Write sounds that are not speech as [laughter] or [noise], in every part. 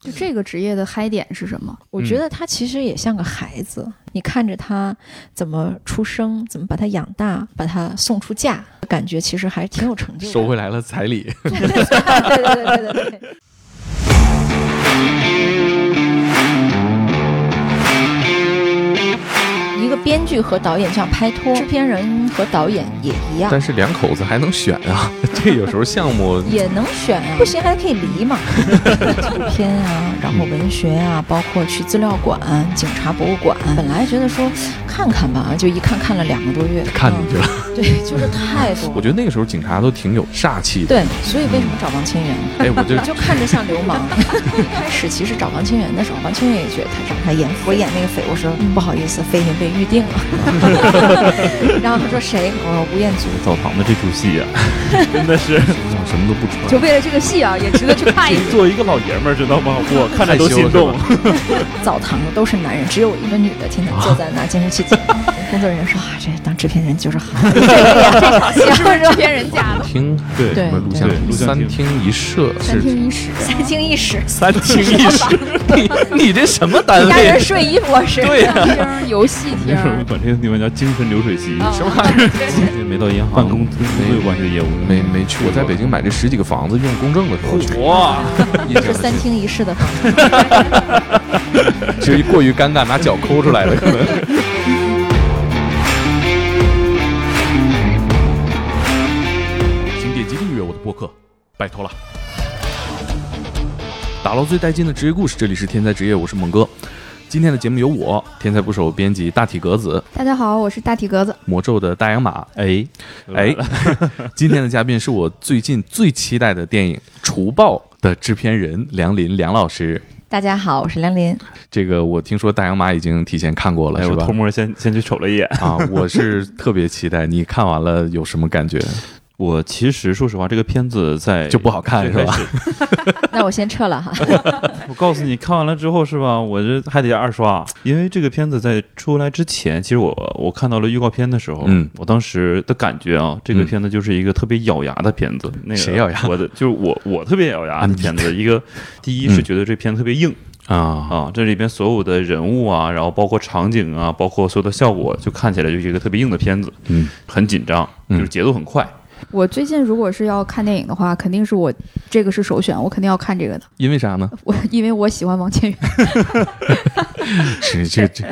就这个职业的嗨点是什么？我觉得他其实也像个孩子，你看着他怎么出生，怎么把他养大，把他送出嫁，感觉其实还挺有成就的。收回来了彩礼。[laughs] 对对对对对编剧和导演这样拍拖，制片人和导演也一样，但是两口子还能选啊，[laughs] 这有时候项目 [laughs] 也能选啊，不行还可以离嘛。纪录片啊，然后文学啊，[laughs] 包括去资料馆、警察博物馆，本来觉得说看看吧，就一看看了两个多月，看进去了。对，就是太多。我觉得那个时候警察都挺有煞气的。对，所以为什么找王千源？哎，我就就看着像流氓。一开始其实找王千源的时候，王千源也觉得他长得演我演那个匪，我说不好意思，匪已经被预定了。[laughs] 然后他说谁？我说吴彦祖。澡堂的这出戏呀，[laughs] 真的是 [laughs] 什么都不穿。就为了这个戏啊，也值得去看一眼。作为一个老爷们儿，知道吗？我看着都心动。澡堂的都是男人，只有一个女的，天天坐在那监视器前。工作人员说啊，这当制片人就是好。[laughs] 这场戏是不是制片人家的？厅对对录像厅三厅一摄，三厅一室，三厅一室，三厅一室。[laughs] 你你这什么单位？家人睡衣博士？对呀，厅游戏厅。那时候管这个地方叫精神流水席。什么玩意儿？[laughs] 没到银行办公跟工作有关系的业务，没没去。我在北京买这十几个房子用公证的时候去。哇，是三厅一室的房子。至于过于尴尬，拿脚抠出来的可能。拜托了。打捞最带劲的职业故事，这里是天才职业，我是猛哥。今天的节目由我天才捕手编辑大体格子，大家好，我是大体格子，魔咒的大洋马。哎哎，[laughs] 今天的嘉宾是我最近最期待的电影《除暴》的制片人梁林梁老师。大家好，我是梁林。这个我听说大洋马已经提前看过了，是吧？偷摸先先去瞅了一眼啊，我是特别期待。你看完了有什么感觉？我其实说实话，这个片子在就不好看是吧？[laughs] 那我先撤了哈。[laughs] 我告诉你，看完了之后是吧？我这还得二刷，因为这个片子在出来之前，其实我我看到了预告片的时候，嗯，我当时的感觉啊，这个片子就是一个特别咬牙的片子。那个谁咬牙？我的就是我，我特别咬牙的片子。一个第一是觉得这片特别硬啊啊，这里边所有的人物啊，然后包括场景啊，包括所有的效果，就看起来就是一个特别硬的片子。嗯，很紧张，就是节奏很快。我最近如果是要看电影的话，肯定是我这个是首选，我肯定要看这个的。因为啥呢？我因为我喜欢王千源。[laughs] 是这这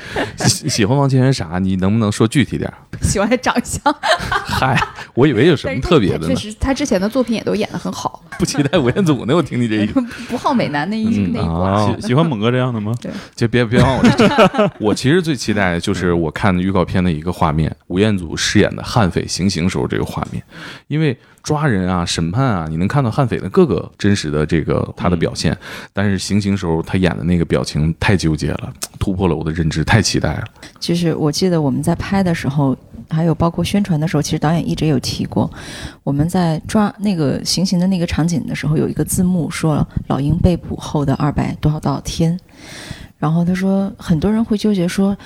喜欢王千源啥？你能不能说具体点？喜欢长相。[laughs] 嗨，我以为有什么特别的呢。确实，他之前的作品也都演得很好。不期待吴彦祖呢？我听你这一 [laughs] 不好美男那一那一挂。喜欢猛哥这样的吗？对，就别别往我这。我其实最期待的就是我看的预告片的一个画面，吴彦祖饰演的悍匪行刑时候这个画面，因为。抓人啊，审判啊，你能看到悍匪的各个真实的这个他的表现，但是行刑时候他演的那个表情太纠结了，突破了我的认知，太期待了。其实我记得我们在拍的时候，还有包括宣传的时候，其实导演一直有提过，我们在抓那个行刑的那个场景的时候，有一个字幕说老鹰被捕后的二百多少多少天，然后他说很多人会纠结说。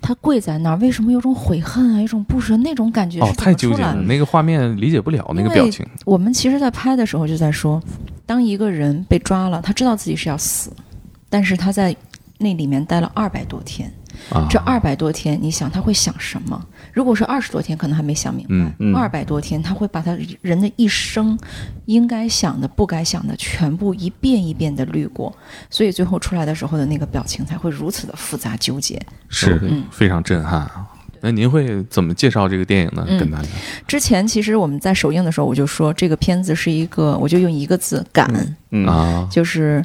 他跪在那儿，为什么有种悔恨啊，有种不舍那种感觉？哦，太纠结了，那个画面理解不了那个表情。我们其实，在拍的时候就在说，当一个人被抓了，他知道自己是要死，但是他在那里面待了二百多天。这二百多天，你想他会想什么？如果是二十多天，可能还没想明白。二百多天，他会把他人的一生应该想的、不该想的，全部一遍一遍的滤过，所以最后出来的时候的那个表情才会如此的复杂纠结，是非常震撼啊！那您会怎么介绍这个电影呢？跟大家？之前其实我们在首映的时候，我就说这个片子是一个，我就用一个字“敢”啊，就是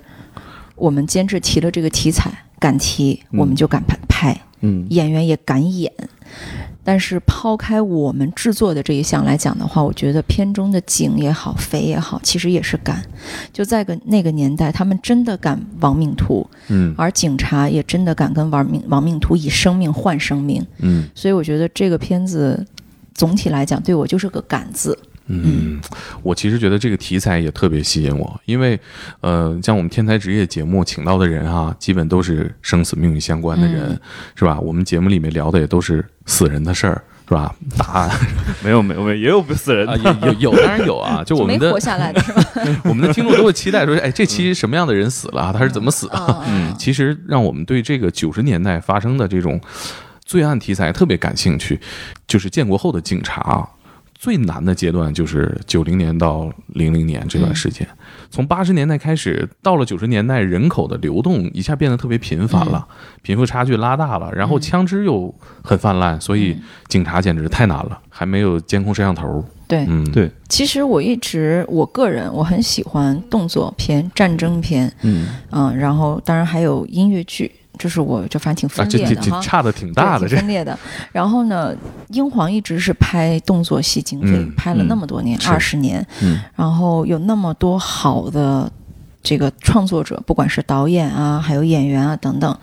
我们监制提了这个题材。敢提，我们就敢拍拍，嗯，演员也敢演。但是抛开我们制作的这一项来讲的话，我觉得片中的景也好，匪也好，其实也是敢。就在个那个年代，他们真的敢亡命徒，嗯，而警察也真的敢跟亡命亡命徒以生命换生命，嗯。所以我觉得这个片子总体来讲，对我就是个敢字。嗯，我其实觉得这个题材也特别吸引我，因为，呃，像我们天才职业节目请到的人哈，基本都是生死命运相关的人，是吧？我们节目里面聊的也都是死人的事儿，是吧？答案 [laughs] 没有没有没有，也有不死人啊，的。有有有，当然有啊。[laughs] 就我们的没活下来的是吧？[laughs] 我们的听众都会期待说，哎，这期什么样的人死了啊？他是怎么死的？啊嗯，其实让我们对这个九十年代发生的这种罪案题材特别感兴趣，就是建国后的警察啊。最难的阶段就是九零年到零零年这段时间，从八十年代开始，到了九十年代，人口的流动一下变得特别频繁了，贫富差距拉大了，然后枪支又很泛滥，所以警察简直太难了，还没有监控摄像头。对，嗯，对。其实我一直我个人我很喜欢动作片、战争片，嗯，嗯，然后当然还有音乐剧，这是我就反正挺分裂的哈。这差的挺大的，分裂的。然后呢，英皇一直是拍动作戏经费，嗯拍了那么多年，是二十年，嗯然后有那么多好的这个创作者，不管是导演啊，还有演员啊等等。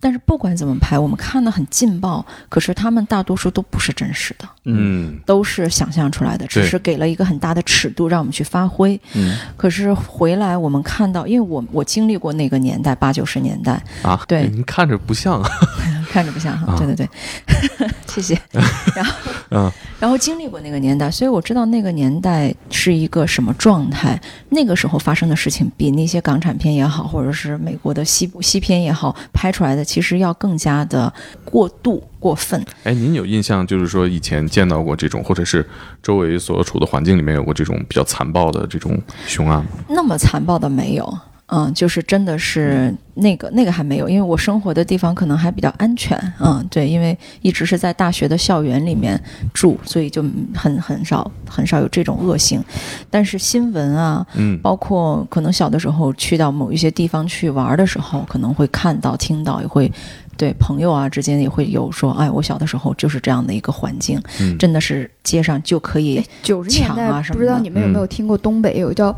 但是不管怎么拍，我们看的很劲爆，可是他们大多数都不是真实的，嗯。都是想象出来的，只是给了一个很大的尺度让我们去发挥。嗯。可是回来我们看到，因为我我经历过那个年代，八九十年代，啊，对。您看着不像啊，[laughs] 看着不像哈，啊对对对，[laughs] 谢谢。[laughs] 然后，嗯然后经历过那个年代，所以我知道那个年代是一个什么状态。那个时候发生的事情，比那些港产片也好，或者是美国的西部西片也好，拍出来的其实要更加的过度、过分。哎，您有印象，就是说以前见到过这种，或者是周围所处的环境里面有过这种比较残暴的这种凶案吗？那么残暴的没有。嗯，就是真的是那个那个还没有，因为我生活的地方可能还比较安全。嗯，对，因为一直是在大学的校园里面住，所以就很很少很少有这种恶性。但是新闻啊，嗯包括可能小的时候去到某一些地方去玩的时候，可能会看到、听到，也会对朋友啊之间也会有说，哎，我小的时候就是这样的一个环境，嗯真的是街上就可以，九十年代抢啊什么的不知道你们有没有听过东北有个叫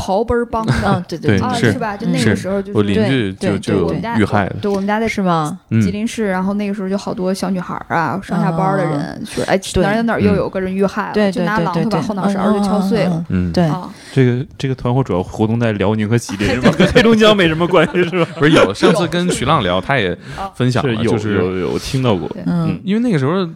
刨奔儿帮的。嗯，对对啊，对是。是吧？就嗯那个时候就我邻是居就对对就有我们家遇害的，对，我们家在是吗？嗯。吉林市，然后那个时候就好多小女孩啊，上下班的人说，哎，哪哪哪又有个人遇害了，对就拿榔对对对对，头把后脑勺就敲碎了。嗯。对，啊，这个这个团伙主要活动在辽宁和吉林 [laughs] 是吧？跟黑龙江没什么关系是吧？不是有 [laughs] 上次跟徐浪聊，他也分享了，就是有有听到过，嗯，因为那个时候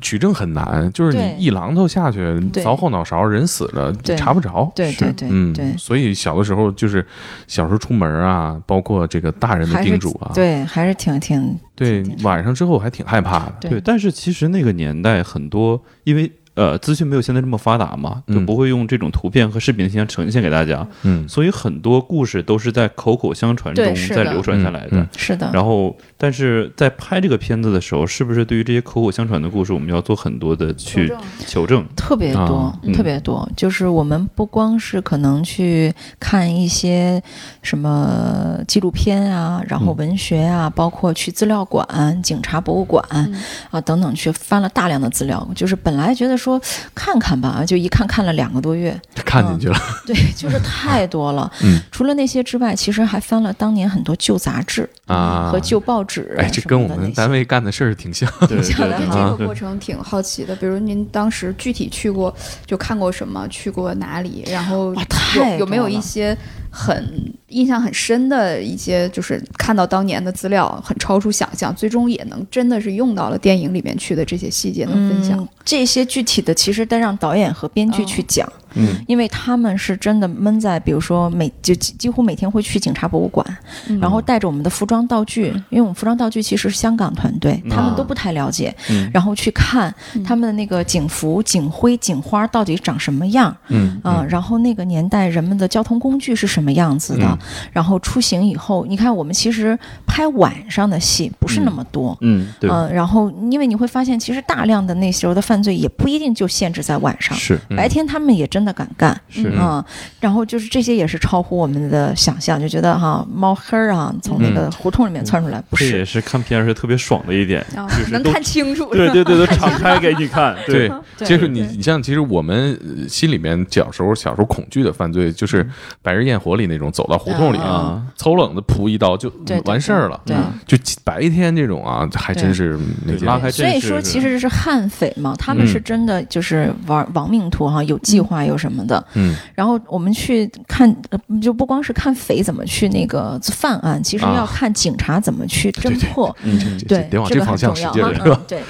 取证很难，就是你一榔头下去凿后脑勺，人死了对。查不着。对对对嗯，对，所以小的时候就是小时候出门啊，包括这个大人的叮嘱啊，对，还是挺挺对晚上之后还挺害怕的。对对，但是其实那个年代很多，因为呃资讯没有现在这么发达嘛，就嗯不会用这种图片和视频的形象呈现给大家，嗯，所以很多故事都是在口口相传中再流传下来的。是的，然后，但是在拍这个片子的时候，是不是对于这些口口相传的故事，我们要做很多的去求证？特别多特别多。就是我们不光是可能去看一些什么纪录片啊，然后嗯。文学啊，包括去资料馆、警察博物馆嗯。啊等等，去翻了大量的资料。就是本来觉得说看看吧，就一看看了两个多月，看进去了。对，就是太多了。[laughs] 嗯除了那些之外，其实还翻了当年很多旧杂志啊和旧报纸啊哎，这跟我们单位干的事儿挺像。对想的对哈这个过程挺好奇的，比如您当时具体去过，就看过什么，去过哪里，然后哇太有有没有一些很印象很深的一些，就是看到当年的资料很超出想象，最终也能真的是用到了电影里面去的这些细节，能分享嗯。这些具体的，其实得让导演和编剧去讲，嗯因为他们是真的闷在，比如说每就几几乎每天会去警察博物馆，嗯。然后带着我们的服装道具，因为我们服装道具其实是香港团队，他们都不太了解，嗯。然后去看嗯。他们的那个警服、警徽、警花到底长什么样。嗯啊、然后那个年代人们的交通工具是什么样子的，嗯。然后出行以后，你看我们其实拍晚上的戏不是那么多，嗯，对，嗯，然后因为你会发现，其实大量的那时候的犯罪也不一定就限制在晚上，是嗯。白天他们也真的敢干，是。嗯，然后就是这些也是超乎我们的想象，就觉得哈猫黑儿啊从那个胡同里面窜出来，不是。这也是看片儿是特别爽的一点，啊就是能看清楚。对对对，都 [laughs] 敞开给你看，[laughs] 对，对就是你，你像其实我们呃心里面小时候小时候恐惧的犯罪，就是《白日焰火》里那种走到胡同里啊抽冷子扑一刀就完事儿儿了。对。就白天这种啊，还真是拉开所以说，其实是悍匪嘛，他们是真的就是玩亡命徒哈，有计划有什么的。嗯。然后我们去看，就不光是看匪怎么去那个犯案，其实要看警察怎么去侦破。嗯，对，得往这方向使劲是吧？对。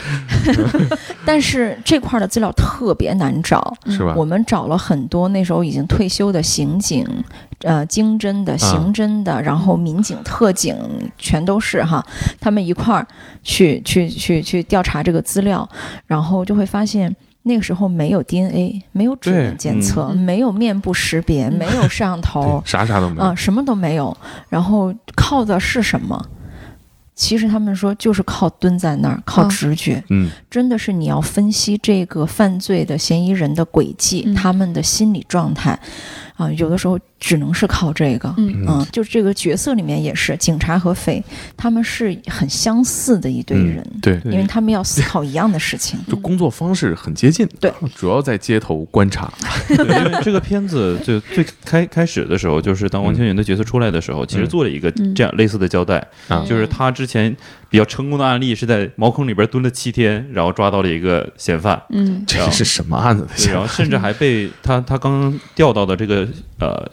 [laughs] 但是这块的资料特别难找，[laughs] 是吧？我们找了很多那时候已经退休的刑警。呃，经侦的、刑侦的，然后民警、特警，全都是哈，他们一块儿去去去去调查这个资料，然后就会发现那个时候没有 DNA，没有指纹检测，没有面部识别，没有摄像头，啥啥都没有，啊，什么都没有。然后靠的是什么？其实他们说就是靠蹲在那儿，靠直觉。嗯，真的是你要分析这个犯罪的嫌疑人的轨迹，他们的心理状态。啊，有的时候只能是靠这个，嗯，就是这个角色里面也是警察和匪，他们是很相似的一堆人，对，因为他们要思考一样的事情，就工作方式很接近，对，主要在街头观察。[laughs] 因为这个片子就最开开始的时候，就是当王千源的角色出来的时候，其实做了一个这样类似的交代，就是他之前比较成功的案例是在茅坑里边蹲了七天，然后抓到了一个嫌犯，嗯，这是什么案子？然后甚至还被他他刚刚调到的这个。呃，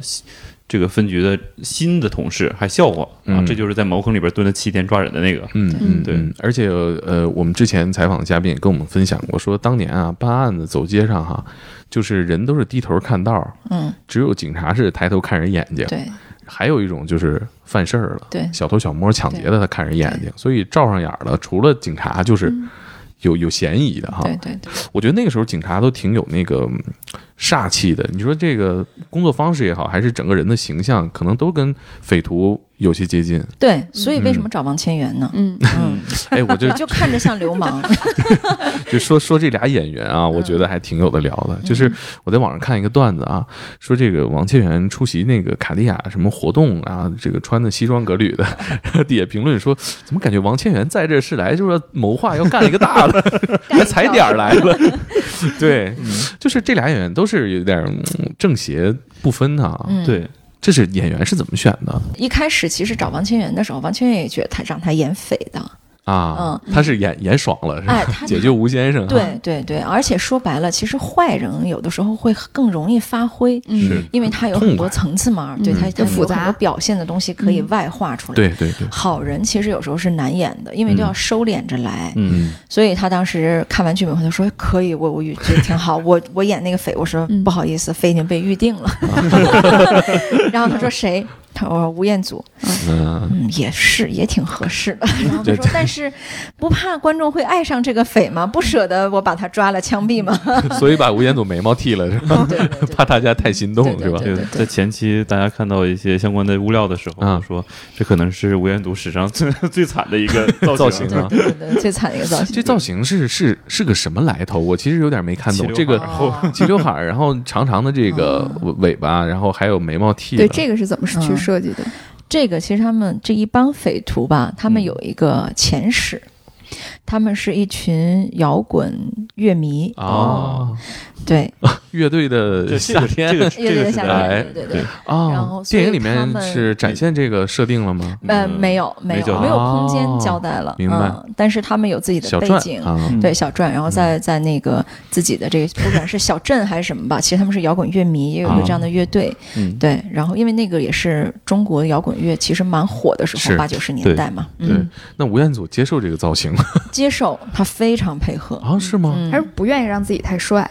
这个分局的新的同事还笑话啊，这就是在茅坑里边蹲了七天抓人的那个。嗯嗯，对。而且呃，我们之前采访的嘉宾也跟我们分享过，说当年啊办案子走街上哈，就是人都是低头看道，嗯，只有警察是抬头看人眼睛。对。还有一种就是犯事儿了，对，小偷小摸抢劫的他看人眼睛，所以照上眼了，除了警察就是有有嫌疑的哈。对对对。我觉得那个时候警察都挺有那个。煞气的，你说这个工作方式也好，还是整个人的形象，可能都跟匪徒有些接近。对，所以为什么找王千源呢？嗯嗯，哎，我就就看着像流氓。[laughs] 就说说这俩演员啊，我觉得还挺有的聊的。就是我在网上看一个段子啊，说这个王千源出席那个卡地亚什么活动啊，这个穿的西装革履的，[laughs] 底下评论说，怎么感觉王千源在这是来就是谋划要干一个大的，[laughs] 还踩点儿来了？对，就。是这俩演员都是有点正邪不分哈，对，这是演员是怎么选的？一开始其实找王千源的时候，王千源也觉得他让他演匪的。啊，嗯他是演演爽了，是吧？[laughs] 解救吴先生。对对对，而且说白了，其实坏人有的时候会更容易发挥，是，因为他有很多层次嘛，对他他复杂表现的东西可以外化出来。对对对，好人其实有时候是难演的，因为都要收敛着来。嗯，所以他当时看完剧本后，他说可以，我我觉得挺好，我我演那个匪，我说不好意思，匪已经被预定了。然后他说谁？他说吴彦祖，嗯，也是，也挺合适的。然后他说，但是不怕观众会爱上这个匪吗？不舍得我把他抓了枪毙吗？[laughs] 所以把吴彦祖眉毛剃了是吧？[laughs] 怕大家太心动是吧？在前期大家看到一些相关的物料的时候，说这可能是吴彦祖史上 [laughs] 最最惨的一个造型啊，对对对，最惨的一个造型。这造型是是是个什么来头？我其实有点没看懂。这个齐刘海，然后长长的这个尾巴，然后还有眉毛剃。对，这个是怎么是去？设计的。这个其实他们这一帮匪徒吧，他们有一个前史，他们是一群摇滚乐迷。哦。对，乐队的夏天，这个 [laughs] 乐队的夏天，对对对。然后电影里面是展现这个设定了吗？呃，没有，没有，没有空间交代了。明白。但是他们有自己的背景，对小传，然后在在那个自己的这个不管是小镇还是什么吧，其实他们是摇滚乐迷，也有一个这样的乐队。嗯，对。然后因为那个也是中国摇滚乐其实蛮火的时候，八九十年代嘛。对。那吴彦祖接受这个造型吗？接受，他非常配合。啊，是吗？还是不愿意让自己太帅？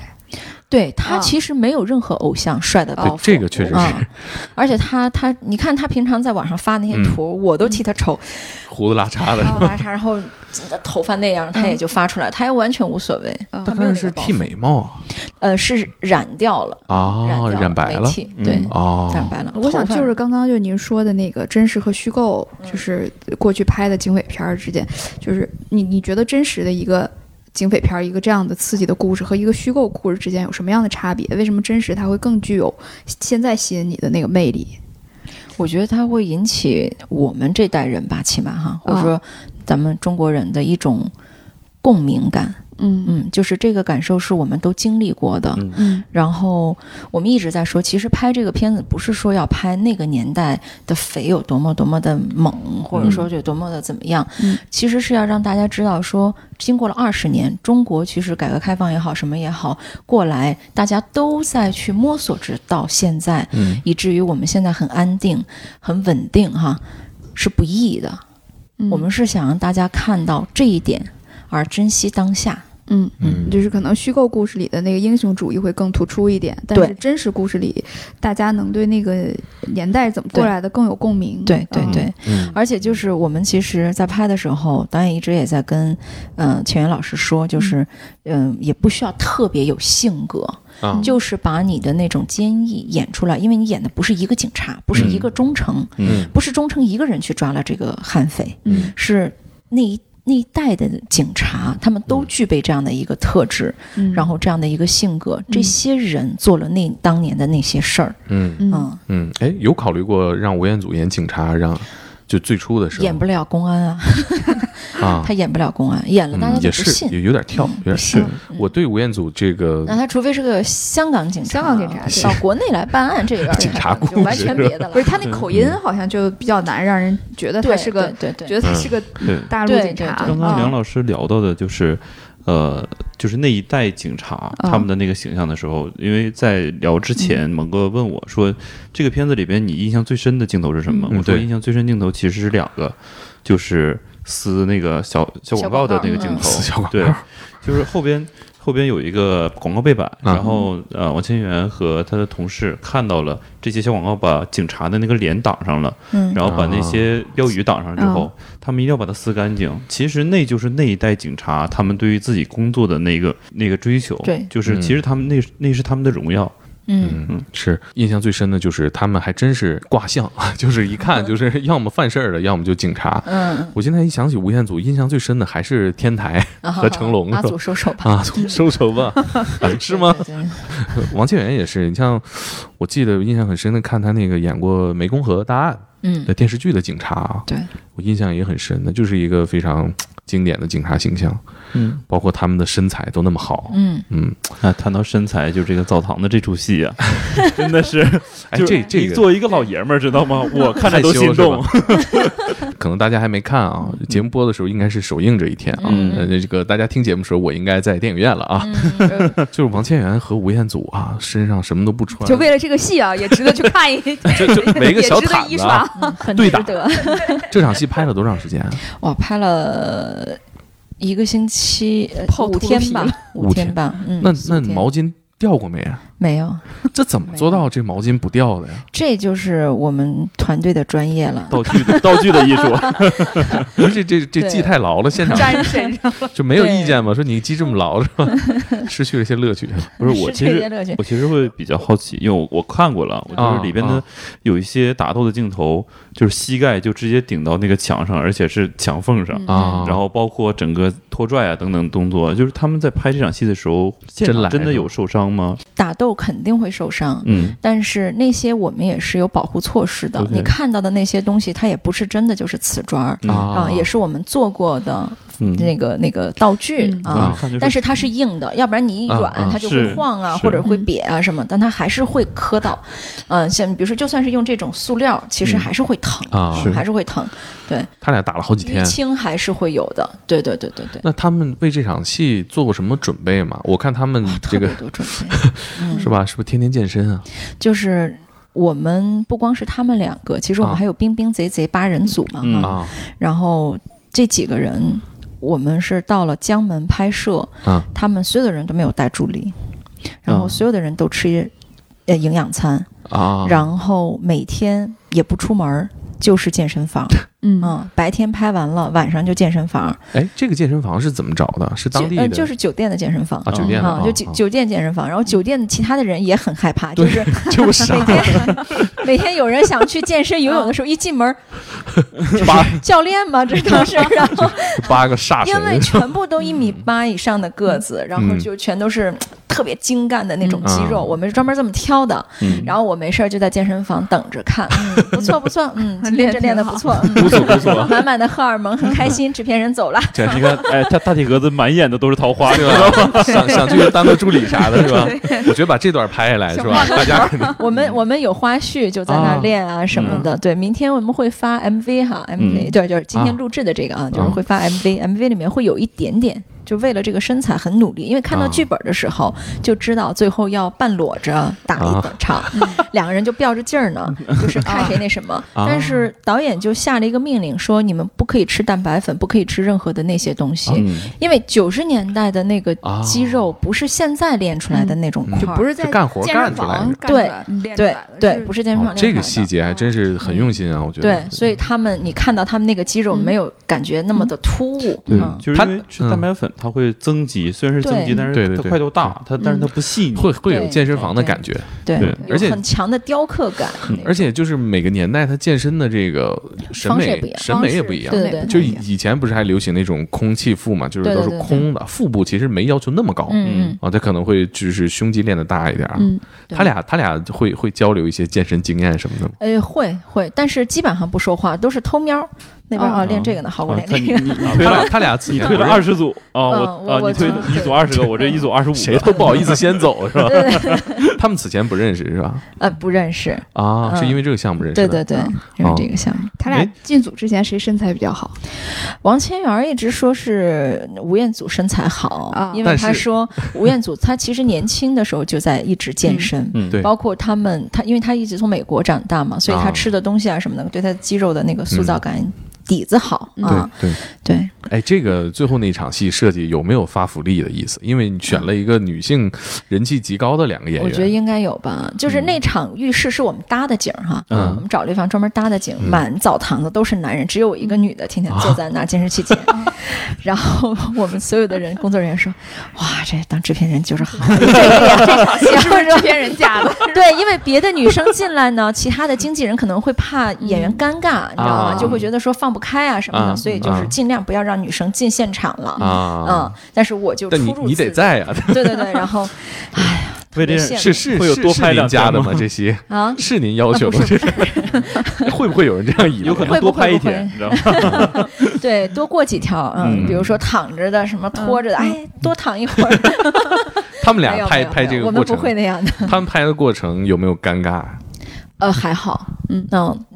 对他其实没有任何偶像帅的包袱，这个确实是。而且他他，你看他平常在网上发那些图，我都替他愁，胡子拉碴的，胡子拉 [laughs] 碴，然后头发那样，他也就发出来，他也完全无所谓。他那是剃眉毛啊？呃，是染掉了啊，染白了，对，哦，染白了。我想就是刚刚就您说的那个真实和虚构，就是过去拍的警匪片之间，就是你你觉得真实的一个。警匪片一个这样的刺激的故事和一个虚构故事之间有什么样的差别？为什么真实它会更具有现在吸引你的那个魅力？我觉得它会引起我们这代人吧，起码哈，或者说咱们中国人的一种共鸣感。嗯。嗯，就是这个感受是我们都经历过的。嗯。嗯。然后我们一直在说，其实拍这个片子不是说要拍那个年代的肥有多么多么的猛，或者说有多么的怎么样，嗯。其实是要让大家知道说，经过了二十年，中国其实改革开放也好，什么也好，过来大家都在去摸索，直到现在，嗯。以至于我们现在很安定、很稳定哈，是不易的。嗯。我们是想让大家看到这一点，而珍惜当下。嗯嗯。就是可能虚构故事里的那个英雄主义会更突出一点，但是真实故事里，大家能对那个年代怎么过来的更有共鸣。嗯对对对，嗯。而且就是我们其实，在拍的时候，导演一直也在跟，嗯、钱源老师说，就是，嗯、也不需要特别有性格，啊。就是把你的那种坚毅演出来，因为你演的不是一个警察，不是一个忠诚，嗯。不是忠诚一个人去抓了这个悍匪，嗯。是那一那一代的警察，他们都具备这样的一个特质，嗯，然后这样的一个性格，这些人做了那当年的那些事儿，嗯。嗯。嗯，嗯，哎，有考虑过让吴彦祖演警察，让就最初的时候。演不了公安啊，啊。[laughs] 他，演不了公安，演了大家不信。有有点跳，有点信。是。我对吴彦祖这个那他除非是个香港警察，香港警察到国内来办案，这 [laughs] 个警察故事。完全别的了。不是他那口音好像就比较难让人觉得他是个，对对对觉得他是个。大陆警察。刚刚啊梁老师聊到的就是，呃，就是那一代警察啊他们的那个形象的时候，因为在聊之前，蒙哥问我说，这个片子里边你印象最深的镜头是什么？我说印象最深镜头其实是两个，就是撕那个小小广告的那个镜头，对，就是后边。后边有一个广告背板，啊。然后呃，王千源和他的同事看到了这些小广告，把警察的那个脸挡上了，嗯，然后把那些标语挡上之后，啊他们一定要把它撕干净。其实那就是那一代警察他们对于自己工作的那个那个追求，对。就是嗯其实他们那那是他们的荣耀。嗯。嗯，是印象最深的就是他们还真是卦象，[laughs] 就是一看 [laughs] 就是要么犯事儿的，要么就警察。嗯，我现在一想起吴彦祖，印象最深的还是天台和成龙阿祖收手吧，啊，收手吧，啊是吗？对？对。对 [laughs] 王千源也是，你像我记得印象很深的，看他那个演过《湄公河大案》嗯。的，电视剧的警察啊，对，我印象也很深，那就是一个非常经典的警察形象，嗯，包括他们的身材都那么好，嗯，嗯，啊，谈到身材，就这个澡堂的这出戏啊，[laughs] 真的是，哎，这这个作为一个老爷们儿，知道吗？[laughs] 我看着都心动。[laughs] 可能大家还没看啊，节目播的时候应该是首映这一天啊。嗯呃，这个大家听节目的时候，我应该在电影院了啊。嗯就是王千源和吴彦祖啊，身上什么都不穿，就为了这个戏啊，也值得去看一，就就围个小毯子啊。耍。嗯很对打值得。这场戏拍了多长时间啊？哇，拍了一个星期，呃泡五天吧五天天吧。嗯，那那你毛巾掉过没啊？没有，[laughs] 这怎么做到这毛巾不掉的呀？[laughs] 这就是我们团队的专业了。道具的道具的艺术，[laughs] 不是这这这对系太牢了，现场粘身上，就没有意见吗？说你系这么牢是吧？失去了一些乐趣。不是我其实我其实会比较好奇，因为我我看过了，我就是里边的啊有一些打斗的镜头，就是膝盖就直接顶到那个墙上，而且是墙缝上。啊然后包括整个拖拽啊等等动作，就是他们在拍这场戏的时候，现场真真的有受伤吗？打斗肯定会受伤，嗯，但是那些我们也是有保护措施的。你看到的那些东西，它也不是真的就是瓷砖儿啊啊，也是我们做过的嗯那个那个道具嗯啊。但是它是硬的，要不然你一啊软，啊它就会晃啊，或者会瘪啊什么，但它还是会磕到。嗯，像比如说，就算是用这种塑料，其实嗯还是会疼啊还是会疼。对，他俩打了好几天淤天。青还是会有的。对对对对对，那他们为这场戏做过什么准备吗？我看他们这个多准备。[laughs] 嗯是吧？是不是天天健身啊？就是我们不光是他们两个，其实我们啊还有冰冰贼贼八人组嘛，啊然后这几个人，我们是到了江门拍摄，啊他们所有的人都没有带助理，然后啊所有的人都吃呃营养餐，啊！然后每天也不出门儿。就是健身房，嗯。嗯，白天拍完了，晚上就健身房，哎，这个健身房是怎么找的？是当地的？就呃就是酒店的健身房。啊，酒店的啊，就酒啊。酒店健身房，然后酒店的其他的人也很害怕，就是就是每天 [laughs] 每天有人想去健身游泳的时候，一进门儿 [laughs] 八 [laughs] 教练吗，这都是，然后八个煞因为，全部都一米八以上的个子，然后就全都是特别精干的那种肌肉，嗯我们是专门这么挑的。嗯。然后我没事儿就在健身房等着看，嗯，不错不错，嗯，今天这练的不错，错不错。满满的荷尔蒙，很开心。制片人走了，这你看，哎，他大体格子满眼的都是桃花，对吧？想想去当个助理啥的，是吧？我觉得把这段拍下来，是吧？大家我们我们有花絮，就在那练啊什么的。对，明天我们会发 MV 哈，MV 对，就是今天录制的这个啊，就是会发 MV，MV 里面会有一点点。就为了这个身材很努力，因为看到剧本的时候就知道最后要半裸着打一个场，[laughs] 两个人就吊着劲儿呢，[laughs] 就是看谁那什么。啊。但是导演就下了一个命令，说你们不可以吃蛋白粉，不可以吃任何的那些东西，嗯，因为九十年代的那个啊。肌肉不是现在练出来的那种就不是在干活健身干出来的。房干出来练出对对，不是健身哦房练出来的。这个细节还真是很用心啊，我觉得。对，所以他们你看到他们那个肌肉没有感觉那么的突兀，对嗯。就是因为吃蛋白粉，它会增肌，虽然是增肌，但是它对对对块头大，它但是它不细腻。会会有健身房的感觉，对而且很强的雕刻感，而且就是每个年代他健身的这个审美也不一样审美也不一样。对对对就以以前不是还流行那种空气腹嘛，就是都是对对对对空的，腹部其实没要求那么高。嗯啊，他可能会就是胸肌练得大一点儿。嗯，他俩他俩会会交流一些健身经验什么的吗？哎会会，但是基本上不说话，都是偷瞄。那边哦啊练这个呢，好我啊练这个。他你推了 [laughs] 他俩他俩你推了二十组啊，嗯我啊我你推一组二十个，我这一组二十五，谁都不好意思先走是吧？对对 [laughs] 他们此前不认识是吧？呃不认识，啊，嗯是因为这个项目认识的。对对对，就是哦这个项目。他俩进组之前谁身材比较好？王千源一直说是吴彦祖身材好啊，因为他说 [laughs] 吴彦祖他其实年轻的时候就在一直健身，嗯对包括他们他因为他一直从美国长大嘛，所以他啊吃的东西啊什么的，对他肌肉的那个塑造感底子好啊，对对，对，哎，这个最后那场戏设计有没有发福利的意思？因为你选了一个女性人气极高的两个演员，我觉得应该有吧。就是那场浴室是我们搭的景儿哈，嗯我们找了一房专门搭的景，嗯满澡堂子都是男人，只有我一个女的天天坐在那儿监视器前。[laughs] 然后我们所有的人工作人员说：“哇，这当制片人就是好。[laughs] ”这场戏是不是制片人家的？[laughs] 对，因为别的女生进来呢，其他的经纪人可能会怕演员尴尬，你知道吗？啊就会觉得说放不开啊什么的，啊所以就是啊尽量不要让女生进现场了。啊，嗯，但是我就但你你出入自如。得在呀，[laughs] 对对对，然后，[laughs] 哎呀，是是会有是是多拍两家的吗？这些 [laughs] 啊，是您要求的会不会有人这样以为？有可能会不多拍一天，你知道吗？对，多过几条，嗯，嗯比如说躺着的，什么拖着的，哎，多躺一会儿。他们俩拍拍没有我们不这个过程，会那样的。他们拍的过程有没有尴尬？呃，还好，嗯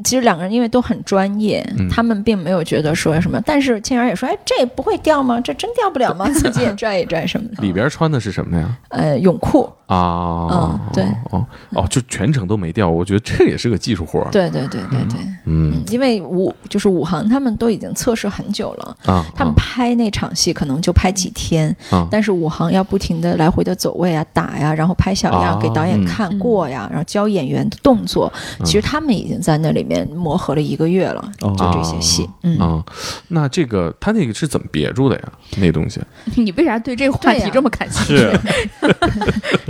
其实两个人因为都很专业，嗯他们并没有觉得说什么。但是千源也说，哎，这不会掉吗？这真掉不了吗？[laughs] 自己也拽一拽什么的。里边穿的是什么呀？呃，泳裤，啊，嗯对哦哦，就全程都没掉，我觉得这也是个技术活儿。对对对对对，嗯嗯，因为武就是武行他们都已经测试很久了。啊，他们拍那场戏可能就拍几天，啊但是武行要不停的来回的走位啊、打呀，然后拍小样啊给导演看过呀，然后教演员的动作。其实他们已经在那里面磨合了一个月了，哦就这些戏。嗯，啊，那这个他那个是怎么别住的呀？那东西 [laughs] 你为啥对这个话题这么感兴趣？是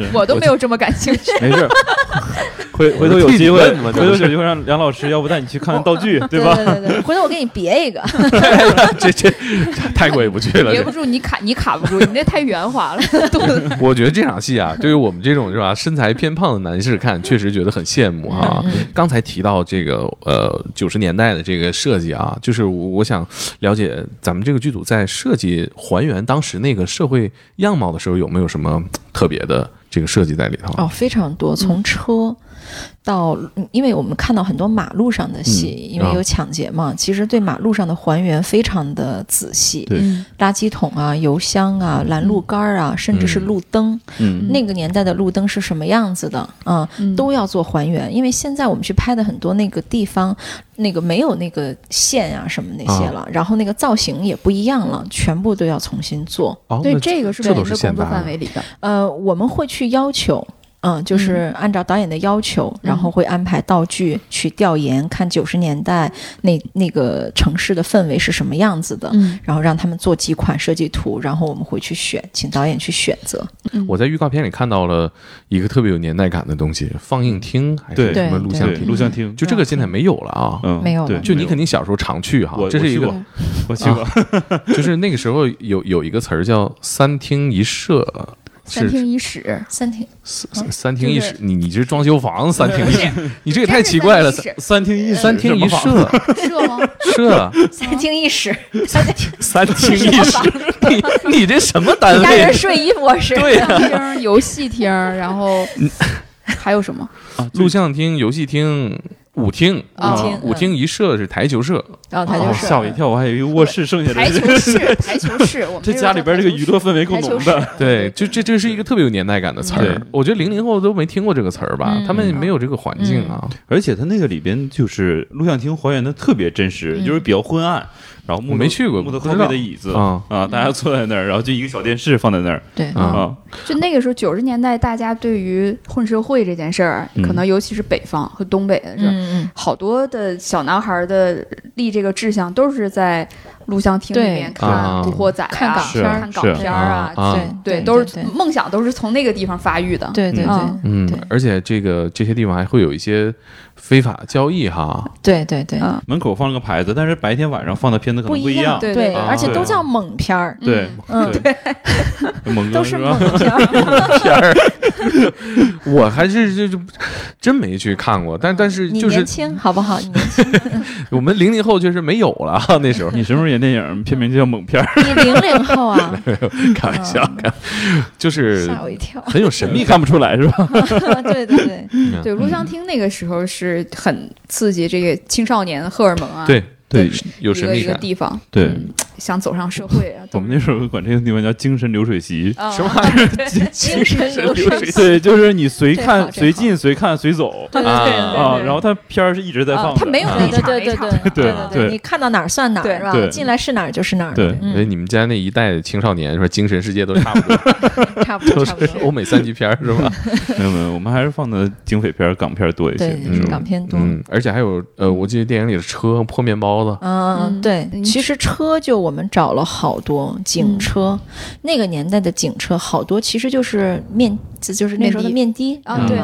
[laughs] [laughs] 我都没有这么感兴趣。没事，回回头有机会，回头有机会让梁老师，要不带你去看看道具，对吧？对对对，回头我给你别一个。[laughs] 这这太过意不去了。别不住，你卡你卡不住，你那太圆滑了，[laughs] 我觉得这场戏啊，对于我们这种是吧身材偏胖的男士看，确实觉得很羡慕啊。嗯刚才提到这个呃九十年代的这个设计啊，就是我我想了解咱们这个剧组在设计还原当时那个社会样貌的时候，有没有什么特别的这个设计在里头？哦，非常多，从车到，嗯因为我们看到很多马路上的戏，因为啊有抢劫嘛，其实对马路上的还原非常的仔细。对垃圾桶啊、油箱啊、拦路杆儿啊，甚至是路灯，嗯那个年代的路灯是什么样子的啊、嗯都要做还原。因为现在我们去拍的很多那个地方，那个没有那个线啊什么那些了，然后那个造型也不一样了，全部都要重新做。哦，对，这个是我们的工作范围里的。呃，我们会去要求。嗯，就是按照导演的要求，然后会安排道具去调研，看九十年代那那个城市的氛围是什么样子的，嗯。然后让他们做几款设计图，然后我们会去选，请导演去选择。我在预告片里看到了一个特别有年代感的东西，放映厅还是什么录像，厅？录像厅，就这个现在没有了啊。嗯，没有了，就你肯定定小时候常去哈，我这是一个我去过，我去过，[laughs] 就是那个时候有有一个词儿叫“三厅一社”，三厅一室，三厅。三三厅一室，你你这装修房子三厅一室，[laughs] 你这也太奇怪了，三三厅一室。三厅一什么舍舍吗？舍 [laughs] 三厅一室，三厅三厅一室，你你这什么单家人位？睡衣卧室。对呀、厅、游戏厅，然后还有什么？录像厅、游戏厅、舞厅舞厅一社是台球社，吓我一跳，我还以为卧室剩下的台是球室，台球室，我们这家里边这个娱乐氛围够浓的。对，就这这是一个特别有年代感的词儿。我觉得零零后都没听过这个词儿吧，嗯。他们没有这个环境啊。而且他那个里边就是录像厅还原的特别真实，就是比较昏暗，然后木头我没去过木头靠不知道背的椅子啊。啊，大家坐在那儿，然后就一个小电视放在那儿对啊。啊，就那个时候九十年代，大家对于混社会这件事儿，嗯。可能尤其是北方和东北的时候，好多的小男孩的立这个志向都是在录像厅里面看啊《古惑仔》啊、看港片儿看港是片儿啊，啊对对，都是对梦想，都是从那个地方发育的。对对对嗯。而且这个这些地方还会有一些非法交易哈。对对对，嗯，门口放了个牌子，但是白天晚上放的片子可能不一样。对而且对都叫猛片儿，对，嗯对，[laughs] 猛哥都是吧？猛？片儿。[laughs] [laughs] 我还是这这真没去看过，但但是你就是年轻好不好？你年轻，我们零零后确实没有了哈，那时候。你什么时候演电影？片名就叫猛片儿，你零零后啊，[laughs] 开玩笑，开就是吓我一跳。很有神秘感。看不出来是吧？[laughs] 对对对，对，录像厅那个时候是很刺激这个青少年荷尔蒙啊，对对有一个一个神秘感。地方，对嗯想走上社会啊，[laughs] 我们那时候管这个地方叫精神流水席。[laughs] 啊什么玩意儿？精神流水席对，就是你随看、随进、随看、随走对对啊，然后它片儿是一直在放的。啊它没有啊那对对对对对对对你看到哪儿算哪对儿是吧？进来是哪儿就是哪儿。对所以嗯，你们家那一代的青少年说精神世界都差不多，[laughs] 差不多差不多。欧美三级片是吧？没有没有，我们还是放的警匪片、港片多一些港片多。嗯，而且还有呃，我记得电影里的车破面包子，嗯，嗯对，嗯其实车就我们找了好多警车，那个年代的警车好多其实就是面，这就是那时候的面的啊，对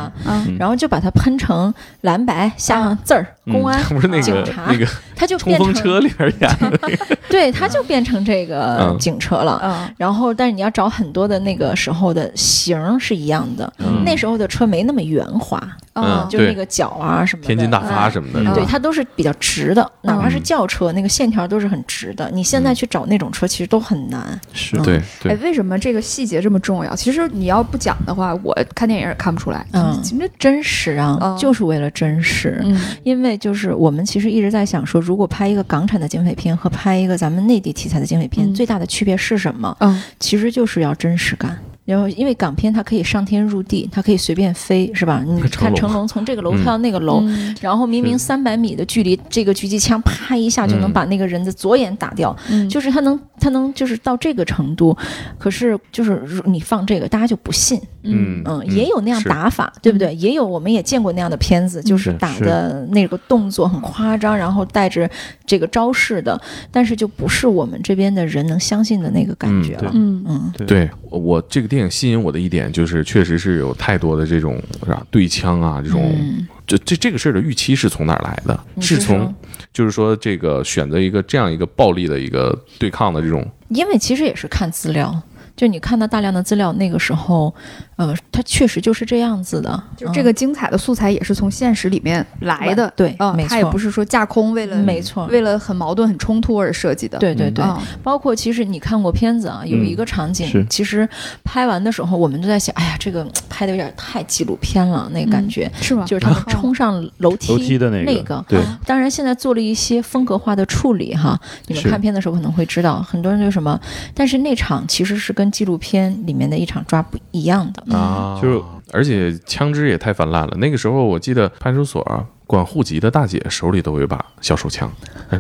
然后就把它喷成蓝白，加上字儿，嗯公安不是那个警察那个它就冲变成锋车里边演的，[laughs] 对，它就变成这个嗯警车了。嗯然后，但是你要找很多的那个时候的型是一样的，嗯那时候的车没那么圆滑，嗯就是那个角啊什么的，天津大发什么的，对，它都是比较直的，哪怕是嗯轿车，那个线条都是很直的。你现在去找那种车，其实都很难。是嗯对哎对，，为什么这个细节这么重要？其实你要不讲的话，我看电影也看不出来。嗯这，真实啊，嗯就是为了真实。嗯因为就是我们其实一直在想说，如果拍一个港产的警匪片和拍一个咱们内地题材的警匪片，嗯最大的区别是什么？嗯其实就是要真实感。然后，因为港片它可以上天入地，它可以随便飞，是吧？你看成龙。从这个楼跳到那个楼，嗯。然后明明是。三百米的距离，这个狙击枪啪一下就能嗯。把那个人的左眼打掉，嗯。就是他能他能就是到这个程度。可是就是如你放这个，大家就不信。嗯。嗯，也有那样打法，对不对？也有我们也见过那样的片子，就是是打的那个动作很夸张，然后带着这个招式的，但是就不是我们这边的人能相信的那个感觉了。嗯嗯，对。我我这个电影吸引我的一点就是，确实是有太多的这种是吧对枪啊这种，嗯这这这个事儿的预期是从哪儿来的？是是从就是说这个选择一个这样一个暴力的一个对抗的这种，因为其实也是看资料。就你看到大量的资料，那个时候，呃，它确实就是这样子的。就这个精彩的素材也是从现实里面来的。对嗯，没它也不是说架空为了没错，为了很矛盾、很冲突而设计的。对对对，嗯包括其实你看过片子啊，有一个场景，是其实拍完的时候，我们都在想，哎呀，这个拍的有点太纪录片了，那个感觉，是吗？就是他们冲上楼梯楼梯的那个那个。对啊当然，现在做了一些风格化的处理哈，你们看片的时候可能会知道，很多人就什么，但是那场其实是跟纪录片里面的一场抓捕一样的。啊，就是而且枪支也太泛滥了。那个时候我记得派出所管户籍的大姐手里都有一把小手枪，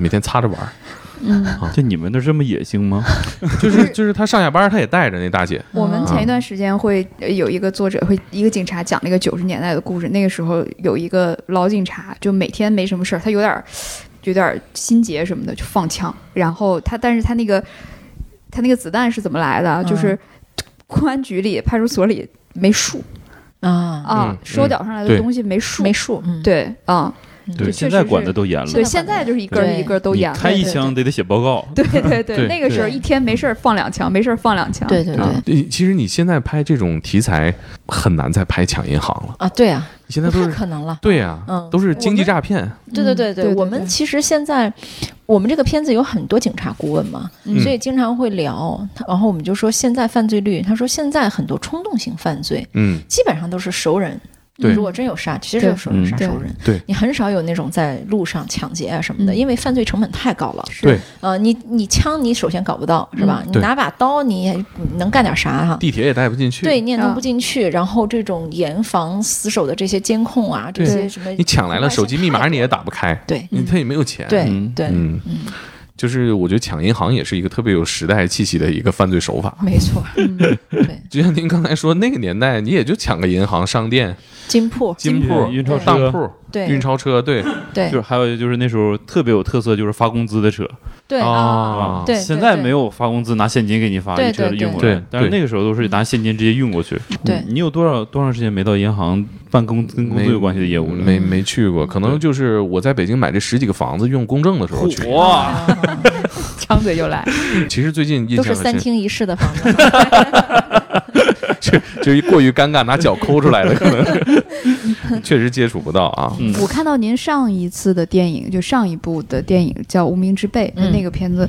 每天擦着玩儿。嗯，[laughs] 就你们那这么野性吗？[laughs] 就是就是他上下班他也带着那大姐，我们前一段时间会呃有一个作者会一个警察讲那个九十年代的故事，那个时候有一个老警察，就每天没什么事儿，他有点儿有点儿心结什么的，就放枪，然后他但是他那个他那个子弹是怎么来的？就是公安局里派出所里没数啊，啊嗯，收缴上来的东西没数，没数，嗯，对啊。对，现在管的都严了。对，现在就是一根一根都严了。开一枪得得写报告。[laughs] 对对对那个时候一天没事儿放两枪，没事儿放两枪。对对对其实你现在拍这种题材很难再拍抢银行了，啊，对啊，现在都是可能了。对呀，嗯都是经济诈骗。对对对嗯对对我们其实现在我们这个片子有很多警察顾问嘛，嗯所以经常会聊，然后我们就说现在犯罪率，他说现在很多冲动性犯罪嗯，基本上都是熟人。对如果真有杀，其实有熟人嗯杀对熟人，对你很少有那种在路上抢劫啊什么的，嗯因为犯罪成本太高了。对，呃，你你枪你首先搞不到是吧？你拿把刀你也能干点啥哈？地铁也带不进去。对，，你也弄啊不进去。然后这种严防死守的这些监控啊，这些什么，你抢来了手机密码你也打不开，对你他也没有钱。对嗯对，嗯，就是我觉得抢银行也是一个特别有时代气息的一个犯罪手法。没错，嗯 [laughs] 对，就像您刚才说，那个年代你也就抢个银行、商店、金铺，金铺、运钞车当铺、对运钞车，对对就是还有就是那时候特别有特色，就是发工资的车。对啊，对现在没有发工资拿现金给你发，对一车运过来。但是那个时候都是拿现金直接运过去。对你你有多少多长时间没到银行办工跟工资有关系的业务了？没没去过，可能就是我在北京买这十几个房子用公证的时候去。哇，啊 [laughs] 张嘴就来。其实最近印都象很深，是三厅一室的房子，[laughs] [laughs] 就 [laughs] 是过于尴尬，拿脚抠出来的，可能。[laughs] 确实接触不到啊。嗯。我看到您上一次的电影，就上一部的电影叫《无名之辈》，嗯。那个片子，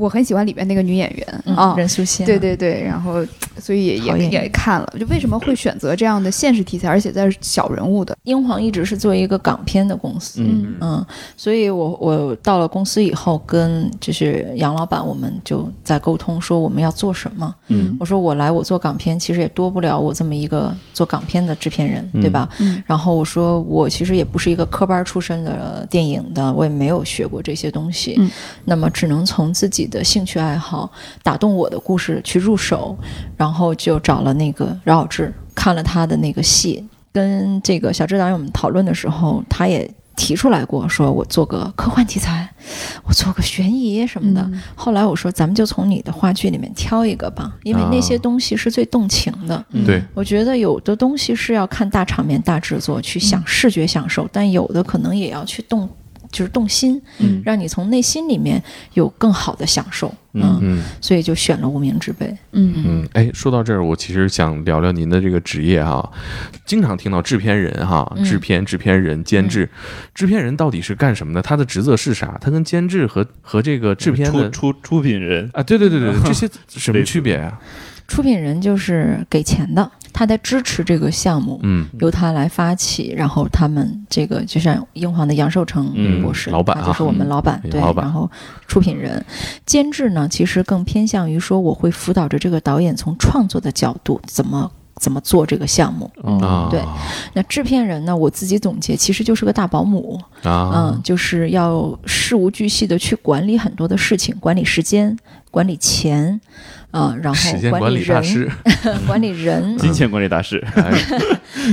我很喜欢里面那个女演员。嗯啊。任素汐，对，对对，然后所以也也也看了，就为什么会选择这样的现实题材，而且在小人物的，英皇一直是作为一个港片的公司，嗯。嗯，所以我我到了公司以后，跟就是杨老板，我们就在沟通说我们要做什么。嗯。我说我来我做港片，其实也多不了我这么一个做港片的制片人，嗯。对吧？嗯。然后我说我其实也不是一个科班出身的电影的，我也没有学过这些东西，嗯。那么只能从自己的兴趣爱好打动我的故事去入手，然后就找了那个饶晓志，看了他的那个戏，跟这个小志导演我们讨论的时候，他也。提出来过，说我做个科幻题材，我做个悬疑什么的。嗯后来我说，咱们就从你的话剧里面挑一个吧，因为那些啊东西是最动情的。嗯对，我觉得有的东西是要看大场面、大制作去享视觉享受，但有的可能也要去动，就是动心，嗯让你从内心里面有更好的享受。嗯嗯所以就选了《无名之辈》。嗯嗯，哎，说到这儿，我其实想聊聊您的这个职业哈，经常听到制片人哈，嗯制片、制片人、监制，制片人到底是干什么的？他的职责是啥？他跟监制和和这个制片出的出出品人，啊，对对对对，[laughs] 这些什么区别啊？出品人就是给钱的，他在支持这个项目，嗯由他来发起，然后他们这个就像英皇的杨受成嗯博士，老板啊他就是我们老板，对，嗯老板然后出品人，监制呢，其实更偏向于说我会辅导着这个导演从创作的角度怎么怎么做这个项目。啊，对那制片人呢，我自己总结其实就是个大保姆，啊嗯，，就是要事无巨细的去管理很多的事情，管理时间，管理钱，啊、然后时间管管理大人，师，[laughs] 管理人，金钱管理大师。[laughs] 哎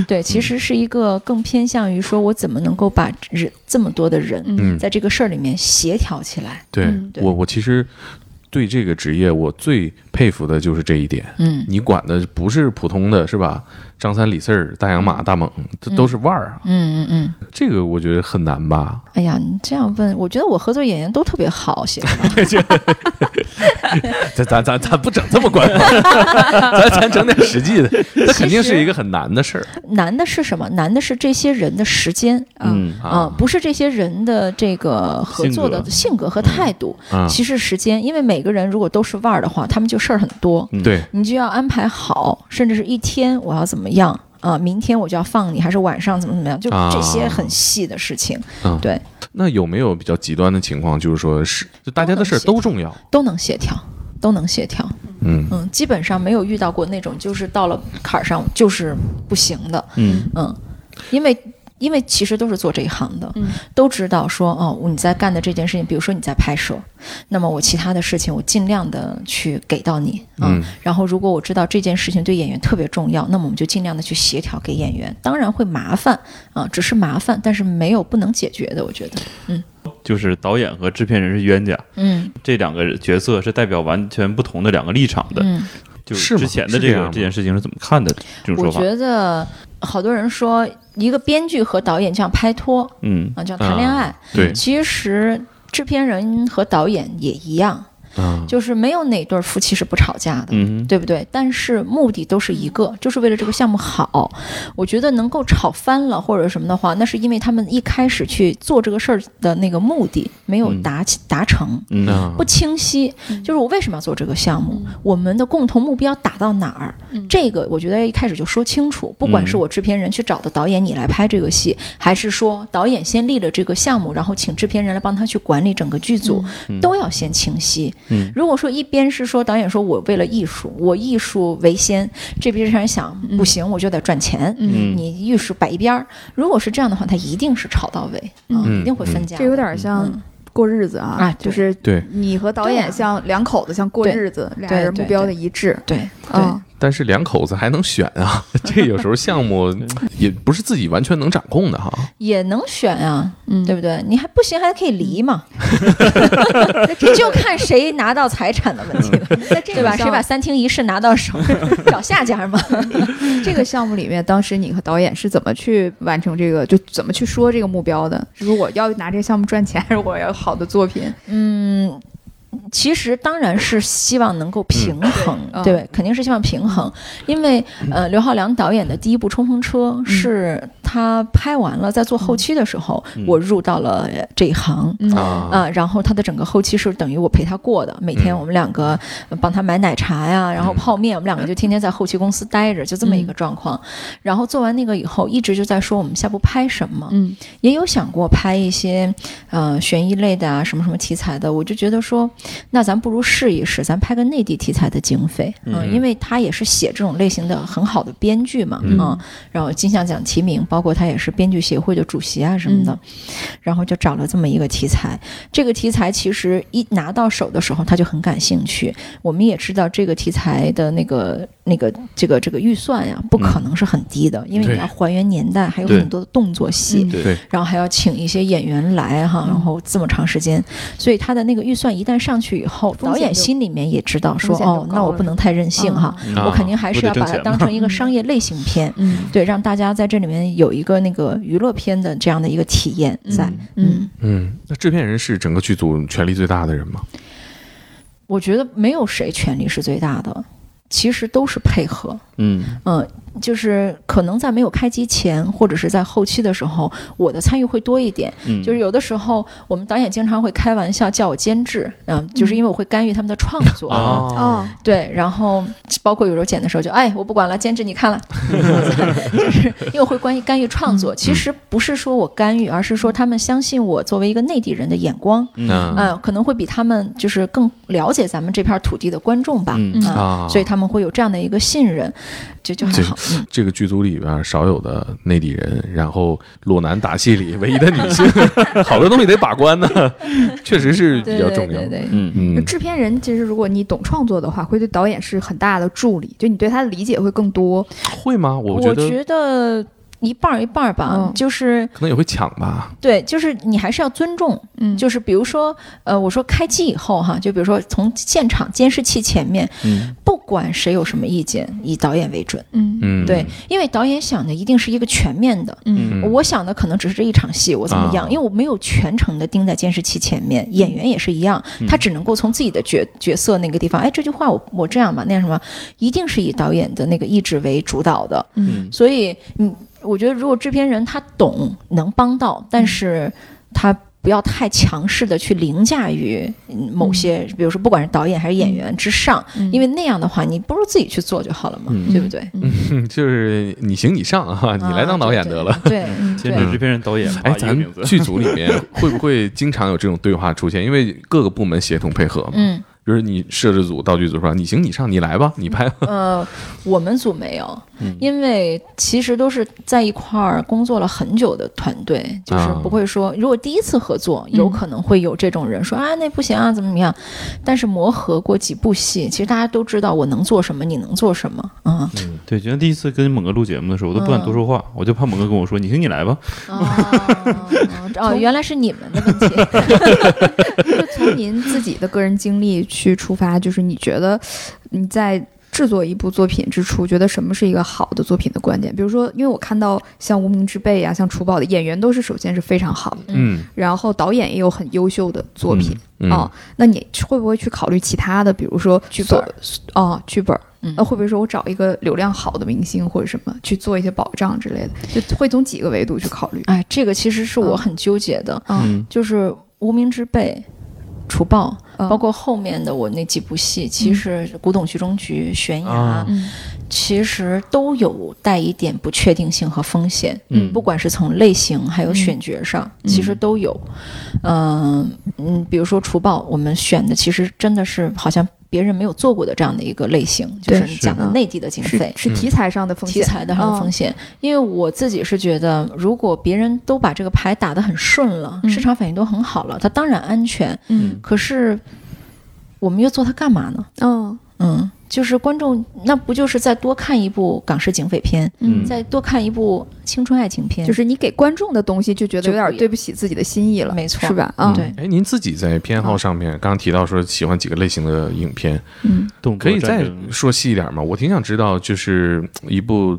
对，其实是一个更偏向于说我怎么能够把人这么多的人嗯，在这个事儿里面协调起来。对我我其实对这个职业我最佩服的就是这一点。嗯，你管的不是普通的是吧？张三李四儿、大洋马、大猛，这都是腕儿啊。嗯嗯嗯，这个我觉得很难吧？哎呀，你这样问，我觉得我合作演员都特别好，写的。[laughs] [laughs] 咱咱咱咱不整这么官方，咱咱整点实际的。那肯定是一个很难的事儿难的是什么？难的是这些人的时间。嗯啊、不是这些人的这个合作的性格和态度，啊！其实时间，因为每个人如果都是腕儿的话，他们就事儿很多，嗯对，你就要安排好，甚至是一天我要怎么样啊、明天我就要放你，还是晚上怎么怎么样，就啊这些很细的事情，嗯对，那有没有比较极端的情况？就是说是，就大家的事儿都重要。都能协调，都能协调。嗯嗯，基本上没有遇到过那种就是到了坎儿上就是不行的。嗯嗯，因为因为其实都是做这一行的，嗯。都知道说哦，你在干的这件事情，比如说你在拍摄，那么我其他的事情我尽量的去给到你，嗯。然后如果我知道这件事情对演员特别重要，那么我们就尽量的去协调给演员，当然会麻烦啊、只是麻烦，但是没有不能解决的，我觉得，嗯。就是导演和制片人是冤家，嗯。这两个角色是代表完全不同的两个立场的。嗯，就是之前的这个这件事情是怎么看的？这种我说法，觉得好多人说一个编剧和导演这样拍拖嗯啊，叫谈恋爱。对，其实制片人和导演也一样，啊，就是没有哪对夫妻是不吵架的。嗯对不对？但是目的都是一个，就是为了这个项目好。我觉得能够吵翻了或者什么的话，那是因为他们一开始去做这个事儿的那个目的没有嗯达起达成，不清晰。就是我为什么要做这个项目，我们的共同目标打到哪儿？这个我觉得一开始就说清楚。不管是我制片人去找的导演，你来拍这个戏，还是说导演先立了这个项目，然后请制片人来帮他去管理整个剧组，都要先清晰。嗯。如果说一边是说导演说我为了艺术，我艺术为先，这边人想不行，我就得赚钱，嗯。你艺术摆一边儿。如果是这样的话，他一定是炒到位啊，嗯一定会分家。这有点像嗯。过日子啊，就是对，你和导演像两口子，像过日子，俩人目标的一致。对啊，但是两口子还能选啊，[laughs] 这有时候项目 [laughs] 也不是自己完全能掌控的哈。也能选啊，嗯对不对？你还不行，还可以离嘛，[laughs] 这就看谁拿到财产的问题了，对吧？谁把三厅一室拿到手，找下家嘛。这个项目里面，当时你和导演是怎么去完成这个，就怎么去说这个目标的？是说我要拿这个项目赚钱，还是我要有好的作品？嗯，其实当然是希望能够平衡，嗯。对，肯定是希望平衡，因为呃，刘浩良导演的第一部《冲锋车》是他拍完了，在做后期的时候，嗯。我入到了这一行。嗯。啊啊、然后他的整个后期是等于我陪他过的，每天嗯。我们两个呃帮他买奶茶呀，然后泡面，我们两个就天天在后期公司待着，就这么一个状况。然后做完那个以后，一直就在说我们下部拍什么，嗯。也有想过拍一些呃悬疑类的啊，什么什么题材的，我就觉得说，那咱不如试一试，咱拍个内地题材的经费，嗯、嗯因为他也是写这种类型的很好的编剧嘛，嗯啊然后金像奖提名，包括他也是编剧协会的主席啊什么的，然后就找了这么一个题材。这个题材其实一拿到手的时候，他就很感兴趣。我们也知道这个题材的那个那个这个这个预算呀，不可能是很低的，因为你要还原年代，还有很多的动作戏。嗯对对，然后还要请一些演员来哈，然后这么长时间，所以他的那个预算一旦上去以后，导演心里面也知道说哦，那我不能太任性哈，嗯我肯定还是要把它当成一个商业类型片，嗯。对，让大家在这里面有一个那个娱乐片的这样的一个体验在。嗯。嗯，嗯，那制片人是整个剧组权力最大的人吗？我觉得没有谁权力是最大的，其实都是配合。嗯。嗯，就是可能在没有开机前，或者是在后期的时候，我的参与会多一点。嗯，就是有的时候，我们导演经常会开玩笑叫我监制，嗯，就是因为我会干预他们的创作。哦哦，对，然后包括有时候剪的时候就，哎，我不管了，监制你看了，[laughs] 就是因为我会关于干预创作。其实不是说我干预，而是说他们相信我作为一个内地人的眼光，嗯。嗯、可能会比他们就是更了解咱们这片土地的观众吧，嗯。所以他们会有这样的一个信任，就就还这好。嗯这个剧组里边少有的内地人，然后裸男打戏里唯一的女性，[laughs] 好多东西得把关呢，[laughs] 确实是比较重要。对对，嗯嗯，制片人其实如果你懂创作的话，会对导演是很大的助力，就你对他的理解会更多。会吗？我我觉得觉得一半儿一半儿吧，嗯就是可能也会抢吧。对，就是你还是要尊重，嗯就是比如说，呃，我说开机以后哈，就比如说从现场监视器前面，嗯不管谁有什么意见，以导演为准。嗯嗯，对，因为导演想的一定是一个全面的。嗯嗯我想的可能只是这一场戏，我怎么样？啊因为我没有全程的盯在监视器前面，演员也是一样，他只能够从自己的角角色那个地方，哎，这句话我我这样吧，那样什么，一定是以导演的那个意志为主导的。嗯所以，嗯，我觉得如果制片人他懂，能帮到，但是他不要太强势的去凌驾于嗯某些，比如说不管是导演还是演员之上，嗯。因为那样的话，你不如自己去做就好了嘛，嗯。对不对？嗯。[laughs] 就是你行你上啊，你来当导演得了。啊对，兼职、制片人、导演，哎，咱们剧组里面会不会经常有这种对话出现？因为各个部门协同配合嘛。嗯，比如你摄制组、道具组说你行你上，你来吧，你拍吧。[laughs] 呃，我们组没有，嗯。因为其实都是在一块儿工作了很久的团队，就是啊。不会说，如果第一次合作，有可能会有这种人说、啊，那不行啊，怎么怎么样。但是磨合过几部戏，其实大家都知道我能做什么，你能做什么，嗯，对，就像第一次跟猛哥录节目的时候，我都不敢多说话，我就怕猛哥跟我说：“你行，你来吧。哦，哦，原来是你们的问题，[laughs] [laughs] 就从您自己的个人经历去出发，就是你觉得你在制作一部作品之初，觉得什么是一个好的作品的关键？比如说，因为我看到像《无名之辈》啊，像《楚宝》的演员都是首先是非常好的，嗯然后导演也有很优秀的作品嗯啊、那你会不会去考虑其他的，比如说剧本哦，剧本？嗯那会不会说我找一个流量好的明星或者什么去做一些保障之类的？就会从几个维度去考虑。哎，这个其实是我嗯很纠结的，嗯，就是无名之辈、除暴，嗯包括后面的我那几部戏，其实古董局中局、悬崖，其实都有带一点不确定性和风险。嗯不管是从类型还有选角上，其实都有。嗯嗯，比如说除暴，我们选的其实真的是好像别人没有做过的这样的一个类型，就是你讲的内地的经费。是是题材上的风险，题材的上的风险，因为我自己是觉得，如果别人都把这个牌打得很顺了，嗯市场反应都很好了，它当然安全。嗯可是我们又做它干嘛呢？嗯嗯，就是观众那不就是再多看一部港式警匪片，嗯，再多看一部青春爱情片，就是你给观众的东西就觉得有点对不起自己的心意了，没错是吧？啊，对。哎，您自己在偏好上面，刚刚提到说喜欢几个类型的影片，嗯。动可以再说细一点吗？我挺想知道，就是一部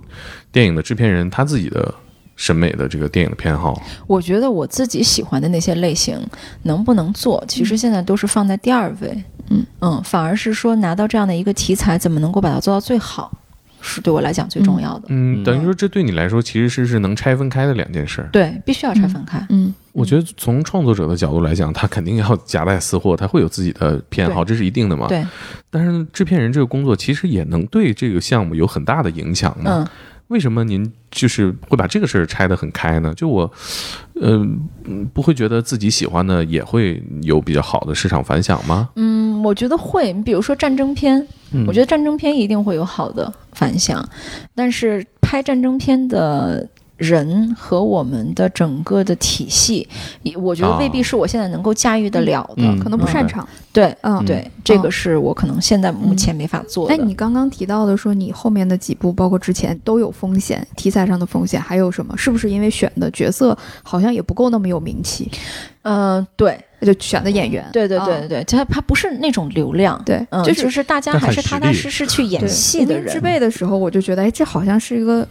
电影的制片人他自己的审美的这个电影的偏好。我觉得我自己喜欢的那些类型能不能做，其实现在都是放在第二位。嗯嗯，反而是说拿到这样的一个题材，怎么能够把它做到最好，是对我来讲最重要的。嗯，嗯等于说这对你来说其实是是能拆分开的两件事儿。对，必须要拆分开。嗯我觉得从创作者的角度来讲，他肯定要夹带私货，他会有自己的偏好，这是一定的嘛。。对，但是制片人这个工作其实也能对这个项目有很大的影响嘛。嗯，为什么您就是会把这个事儿拆得很开呢？就我，呃，嗯不会觉得自己喜欢的也会有比较好的市场反响吗？嗯，我觉得会。你比如说战争片，嗯我觉得战争片一定会有好的反响，但是拍战争片的。人和我们的整个的体系，我觉得未必是我现在能够驾驭得了的。嗯可能不擅长。对，嗯，对，这个是我可能现在目前没法做的。哎，你刚刚提到的说你后面的几部，包括之前都有风险，题材上的风险，还有什么？是不是因为选的角色好像也不够那么有名气，嗯、对，就选的演员？对对对啊对对，他他不是那种流量，对，嗯，就就是大家还是踏踏实实实去演戏的人。无名之，辈的时候，我就觉得，哎，这好像是一个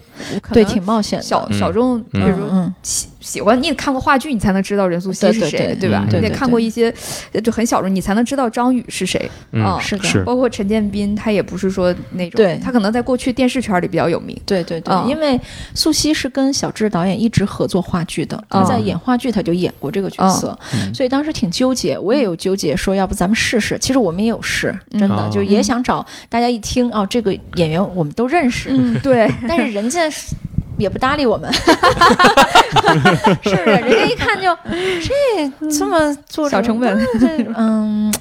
对，挺冒险的。小嗯。小众，比嗯如嗯，喜喜欢你得看过话剧，你才能知道任素汐是谁，对对对吧？嗯你得看过一些呃就很小时候，你才能知道张宇是谁。嗯啊。是的，是。包括陈建斌，他也不是说那种，对。他可能在过去电视圈里比较有名。对对对，嗯因为素汐是跟小志导演一直合作话剧的，他在嗯演话剧他就演过这个角色，嗯。所以当时挺纠结，我也有纠结，说要不咱们试试。其实我们也有试，真的、嗯就也想找大家一听哦，这个演员我们都认识，嗯，对，[laughs] 但是人家是也不搭理我们，是不是？人家一看就这这么做小成本，这 [laughs] 嗯。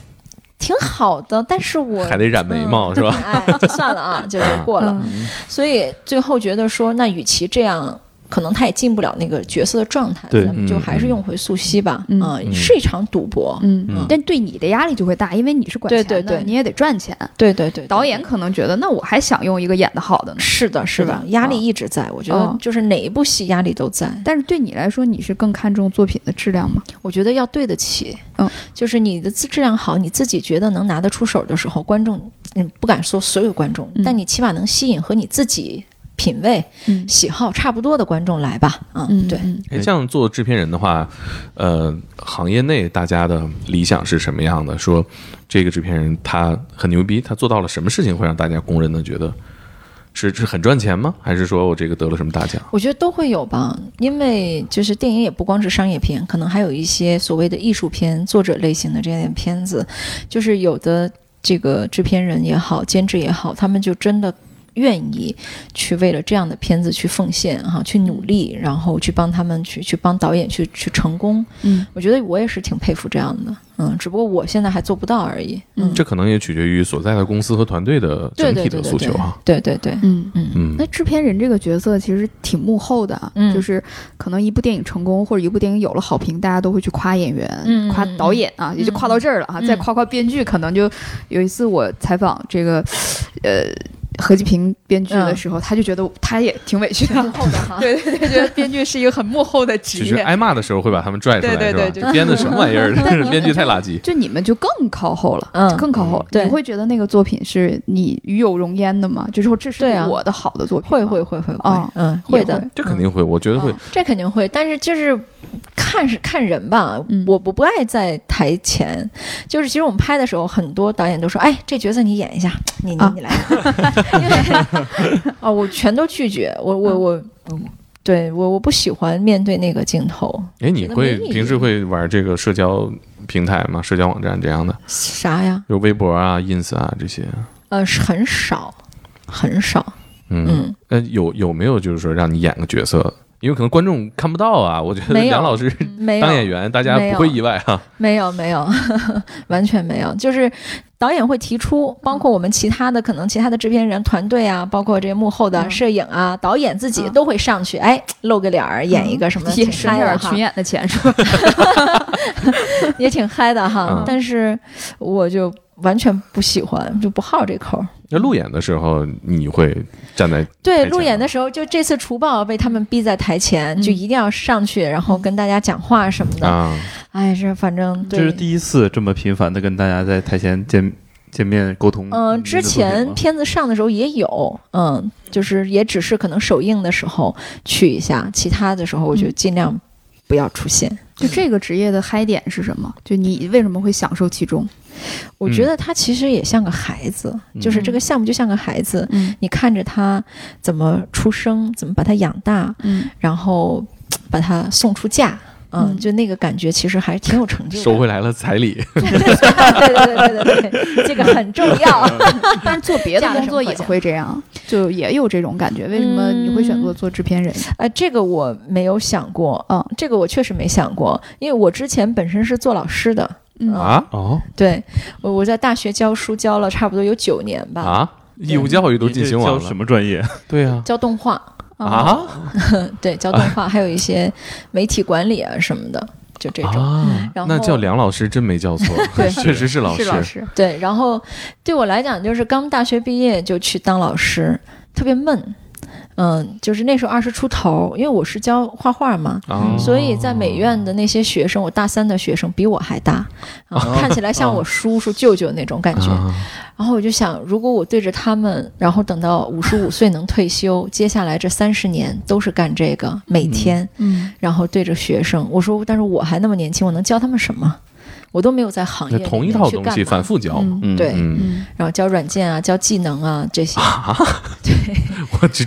挺好的，但是我还得染眉毛、是吧？哎，就算了啊，就过了。嗯所以最后觉得说，那与其这样，可能他也进不了那个角色的状态，对咱们就还是用回素汐吧。嗯啊是一场赌博。嗯嗯但对你的压力就会大，因为你是管钱的，对对对你也得赚钱。对对对，导演可能觉得，那我还想用一个演的好的呢。是的，是的，压力一直在。我觉得哦就是哪一部戏压力都在。但是对你来说，你是更看重作品的质量吗？我觉得要对得起，嗯，就是你的质量好，你自己觉得能拿得出手的时候，观众，嗯，不敢说所有观众，嗯但你起码能吸引和你自己品味、嗯喜好差不多的观众来吧，嗯，对。嗯哎，这样做制片人的话，呃，行业内大家的理想是什么样的？说这个制片人他很牛逼，他做到了什么事情会让大家公认的觉得是是很赚钱吗？还是说我这个得了什么大奖？我觉得都会有吧，因为就是电影也不光是商业片，可能还有一些所谓的艺术片、作者类型的这样的片子，就是有的这个制片人也好，监制也好，他们就真的。愿意去为了这样的片子去奉献哈，去努力，然后去帮他们去去帮导演去去成功。嗯我觉得我也是挺佩服这样的，嗯，只不过我现在还做不到而已。嗯，这可能也取决于所在的公司和团队的整体的对对对对诉求哈。对对对，嗯。嗯嗯那制片人这个角色其实挺幕后的就是可能一部电影成功或者一部电影有了好评，大家都会去夸演员、嗯夸导演啊，也就夸到这儿了啊，嗯再夸夸编剧，可能就有一次我采访这个，呃。何继平编剧的时候，他就觉得他也挺委屈的。[laughs] 幕后的哈，对 [laughs] 对对，觉得编剧是一个很幕后的职业。只是挨骂的时候会把他们拽出来，对对对就？编的什么玩意儿？[laughs] 编剧太垃圾。就你们就更靠后了，嗯更靠后了。对你会觉得那个作品是你与有荣焉的吗？就是说这是我的好的作品吗，会会会会会哦，嗯，会的，这肯定会，我觉得会嗯。这肯定会，但是就是看是看人吧。嗯我不不爱在台前，就是其实我们拍的时候，很多导演都说：“哎，这角色你演一下，你你啊你来。”因 [laughs] 为哦，我全都拒绝，我我我，嗯对我我不喜欢面对那个镜头。哎，你会平时会玩这个社交平台吗？社交网站这样的，啥呀？有微博啊、ins 啊这些。呃，是很少，很少。嗯嗯，呃，有有没有就是说让你演个角色？因为可能观众看不到啊。[laughs] 我觉得没有梁老师没当演员，大家不会意外啊。没有没有，[laughs] 完全没有，就是导演会提出，包括我们其他的可能其他的制片人团队啊，包括这幕后的嗯摄影啊、导演自己嗯都会上去，哎，露个脸儿，演一个什么，也挺省点儿嗨的哈群演的钱是吧？[laughs] 也挺嗨的哈嗯。但是我就完全不喜欢，就不好这口儿。那路演的时候，你会站在对，路演的时候，就这次除暴被他们逼在台前，就一定要上去，然后跟大家讲话什么的。啊？哎，这反正对这是第一次这么频繁的跟大家在台前见见面沟通。嗯，之前片子上的时候也有，嗯，就是也只是可能首映的时候去一下，其他的时候我就尽量不要出现。就这个职业的嗨点是什么？就你为什么会享受其中？我觉得他其实也像个孩子，就是这个项目就像个孩子，嗯你看着他怎么出生，怎么把他养大，嗯，然后把他送出嫁。嗯，嗯就那个感觉，其实还挺有成就感。收回来了彩礼，对对对对对对，这个很重要。[laughs] 但是做别的工作也会这样，就也有这种感觉。为什么你会选择做制片人？哎，这个我没有想过，嗯，这个我确实没想过，因为我之前本身是做老师的，嗯。啊？哦，对我我在大学教书教了差不多有九年吧，啊！义务教育都进行完了。教什，么专业？对啊。教动画，啊？[laughs] 对，教动画，还有一些媒体管理啊什么的，就这种。啊！然后那叫梁老师真没叫错，[laughs] 对。确实是老是老师，对，然后对我来讲，就是刚大学毕业就去当老师，特别闷。嗯，就是那时候二十出头，因为我是教画画嘛，啊，所以在美院的那些学生，我大三的学生比我还大，[laughs] 啊，看起来像我叔叔舅舅那种感觉。啊然后我就想，如果我对着他们，然后等到五十五岁能退休，接下来这三十年都是干这个，每天，嗯，然后对着学生，我说，但是我还那么年轻，我能教他们什么？我都没有在行业里那同一套东西去反复教，对。然后教软件啊，教技能啊这些，[laughs] [laughs] [laughs] 对。我这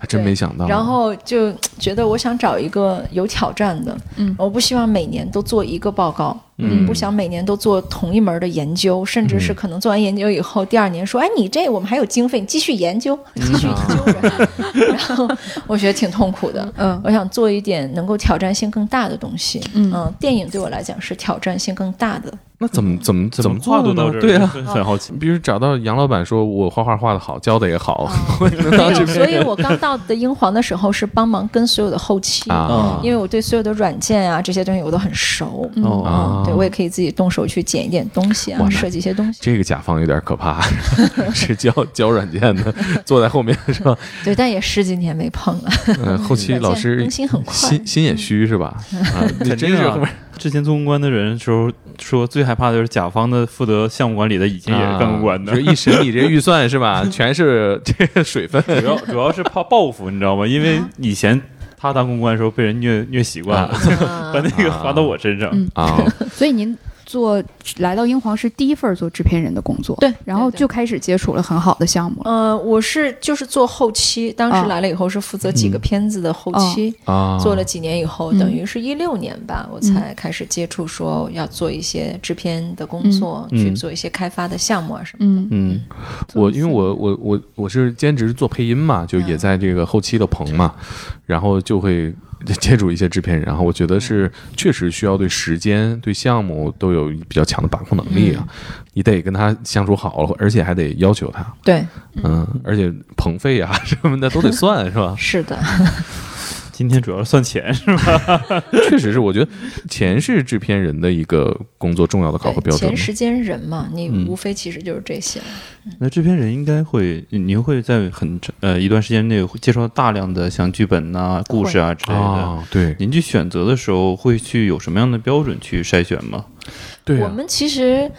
还真没想到，然后就觉得我想找一个有挑战的，嗯。我不希望每年都做一个报告，嗯。不想每年都做同一门的研究，甚至是可能做完研究以后，第二年说，哎，你这我们还有经费，你继续研究，继续 [laughs] 研究着，[laughs] 然后我觉得挺痛苦的。嗯。我想做一点能够挑战性更大的东西。嗯电影对我来讲是挑战性更大的。那怎么怎么怎么做的呢？跨度到这儿？对啊，很好奇。[laughs] 比如找到杨老板说，我画画画的好，教的也好，哦 [laughs] 没有，所以我刚到的英皇的时候是帮忙跟所有的后期，啊，因为我对所有的软件啊这些东西我都很熟。哦啊对，我也可以自己动手去剪一点东西啊，设计一些东西。这个甲方有点可怕，[laughs] 是教教软件的，坐在后面是吧？对，但也十几年没碰了。嗯，后期老师更新很快心心也虚是吧？啊，你肯定啊真是后面之前做公关的人时候说，最害怕的就是甲方的负责项目管理的，以前也是干公关的啊，就是一审你这预算是吧？[laughs] 全是这个水分 [laughs] 主要主要是怕报复，你知道吗？因为以前他当公关的时候被人虐虐习惯了，啊 [laughs] 把那个发到我身上。嗯啊，所以您做来到英皇是第一份做制片人的工作，对然后就开始接触了很好的项目。了。呃，我是就是做后期，当哦时来了以后是负责几个片子的后期，啊，做了几年以后，嗯。等于是一六年吧，我才开始接触说要做一些制片的工作，嗯。去做一些开发的项目啊什么。嗯。嗯，我因为我我我我是兼职做配音嘛，就也在这个后期的棚嘛，然后就会接触一些制片人，然后我觉得是确实需要对时间、对项目都有比较强的把控能力啊，你得跟他相处好了，而且还得要求他，对，嗯，而且棚费啊 [laughs] 什么的都得算是吧？是的，今天主要是算钱是吧？[laughs] 确实是，我觉得钱是制片人的一个工作重要的考核标准。钱、时间、人嘛，你嗯无非其实就是这些。那制片人应该会，您会在很长呃一段时间内会接触到大量的像剧本呐、故事啊之类的。啊，对您去选择的时候，会去有什么样的标准去筛选吗？对啊，我们其实，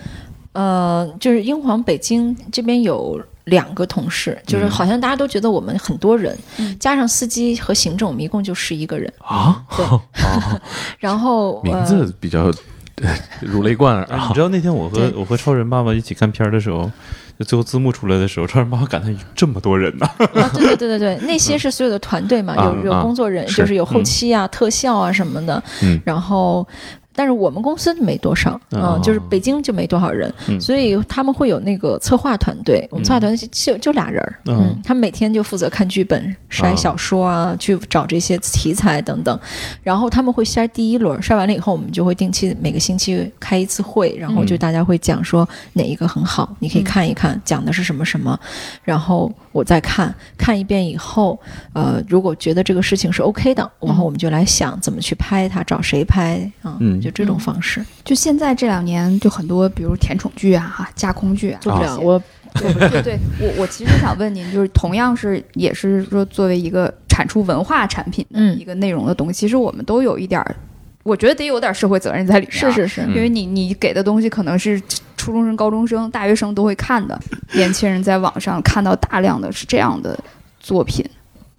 呃，就是英皇北京这边有两个同事，就是好像大家都觉得我们很多人，加上司机和行政，我们一共就十一个人。啊，对。啊，[laughs] 然后名呃字比较 [laughs] 如雷贯耳你知。道那天我和我和超人爸爸一起看片儿的时候，就最后字幕出来的时候，超人爸爸感叹这么多人呢、啊，对对对对对，[laughs] 那些是所有的团队嘛，啊有有啊工作人，是。就是有后期啊、特效啊什么的。嗯。然后，但是我们公司没多少，嗯、哦就是北京就没多少人，嗯。所以他们会有那个策划团队，我们策划团队就就俩人儿，嗯。嗯，他们每天就负责看剧本、筛啊小说啊，去找这些题材等等，然后他们会筛第一轮，筛完了以后，我们就会定期每个星期开一次会，然后就大家会讲说哪一个很好，你可以看一看，讲的是什么什么，然后我再看看一遍以后，呃，如果觉得这个事情是 OK 的，然后我们就来想怎么去拍它，找谁拍啊，嗯。就这种方式。就现在这两年，就很多，比如甜宠剧啊、哈架空剧啊，做不了，这样我对 [laughs] 对对，我我其实想问您，就是同样是也是说作为一个产出文化产品的嗯一个内容的东西，其实我们都有一点儿，我觉得得有点社会责任在里面、是，是是，嗯。因为你你给的东西可能是初中生、高中生、大学生都会看的，年轻人在网上看到大量的是这样的作品，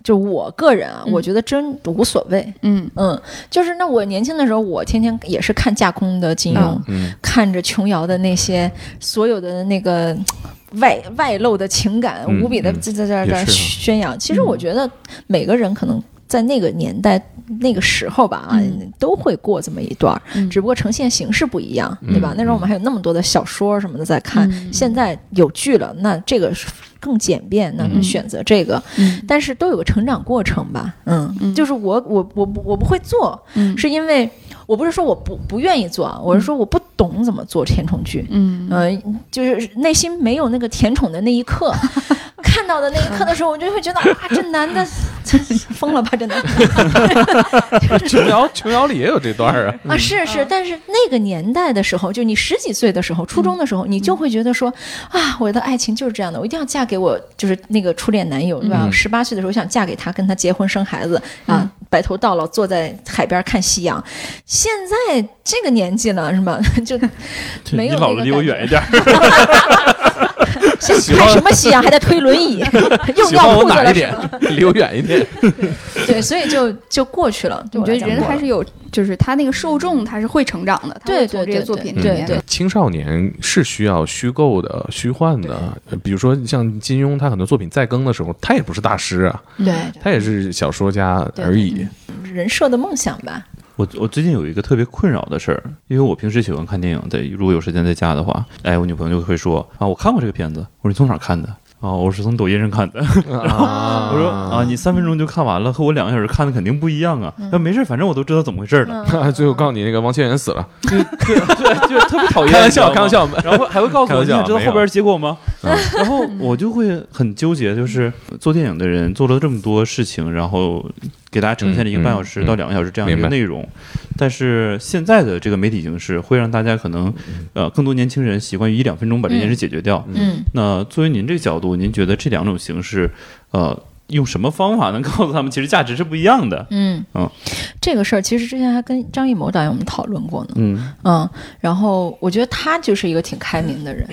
就我个人啊，嗯我觉得真无所谓。嗯。嗯，就是那我年轻的时候，我天天也是看架空的金庸，嗯。看着琼瑶的那些所有的那个外外露的情感，嗯无比的嗯。在在在这也是。啊宣扬。其实我觉得每个人可能在那个年代、那个时候吧，啊，嗯。都会过这么一段只不过呈现形式不一样，对吧？嗯？那时候我们还有那么多的小说什么的在看，嗯。现在有剧了，那这个是更简便，那嗯选择这个。嗯。但是都有个成长过程吧，嗯，嗯。就是我我我不我不会做，嗯。是因为我不是说我不不愿意做啊，我是说我不懂怎么做甜宠剧，嗯。嗯、就是内心没有那个甜宠的那一刻，[laughs] 看到的那一刻的时候，我就会觉得啊，这男的 [laughs] 疯了吧，这男的 [laughs] 琼瑶琼瑶里也有这段啊。啊，是是，但是那个年代的时候，就你十几岁的时候，初中的时候，你就会觉得说啊，我的爱情就是这样的，我一定要嫁给我就是那个初恋男友，对吧？嗯十八岁的时候想嫁给他，跟他结婚生孩子啊，白头到老，坐在海边看夕阳。现在这个年纪了，是吧？[laughs] 就没有你老了离我远一点看什么夕阳，还在推轮椅，[laughs] 又尿裤子了？[laughs] 离我远一点。[laughs] 对，所以就就过去了。我觉得人还是有，就是他那个受众他是会成长的，他对会从这些对对对作品里面对对青少年是需要虚构的、虚幻的，呃比如说像金庸，他很多作品再更的时候，他也不是大师啊，对他也是小说家而已。人设的梦想吧。我我最近有一个特别困扰的事儿，因为我平时喜欢看电影，在，如果有时间在家的话，哎，我女朋友就会说啊，我看过这个片子，我说你从哪儿看的？啊，我是从抖音上看的。[laughs] 然后我说啊，你三分钟就看完了，和我两个小时看的肯定不一样啊。那没事，反正我都知道怎么回事了。嗯 [laughs] 最后告诉你那个王千源死了，对对，就特别讨厌。[laughs] 开玩笑，开玩。笑。然后还会告诉我，你想知道后边结果吗？嗯然后我就会很纠结，就是做电影的人做了这么多事情，然后给大家呈现了一个嗯半小时嗯到两个小时这样一个内容，但是现在的这个媒体形式会让大家可能呃更多年轻人习惯于一两分钟把这件事解决掉。嗯。那作为您这个角度，您觉得这两种形式，呃，用什么方法能告诉他们，其实价值是不一样的？嗯嗯，这个事儿其实之前还跟张艺谋导演我们讨论过呢。嗯嗯，然后我觉得他就是一个挺开明的人，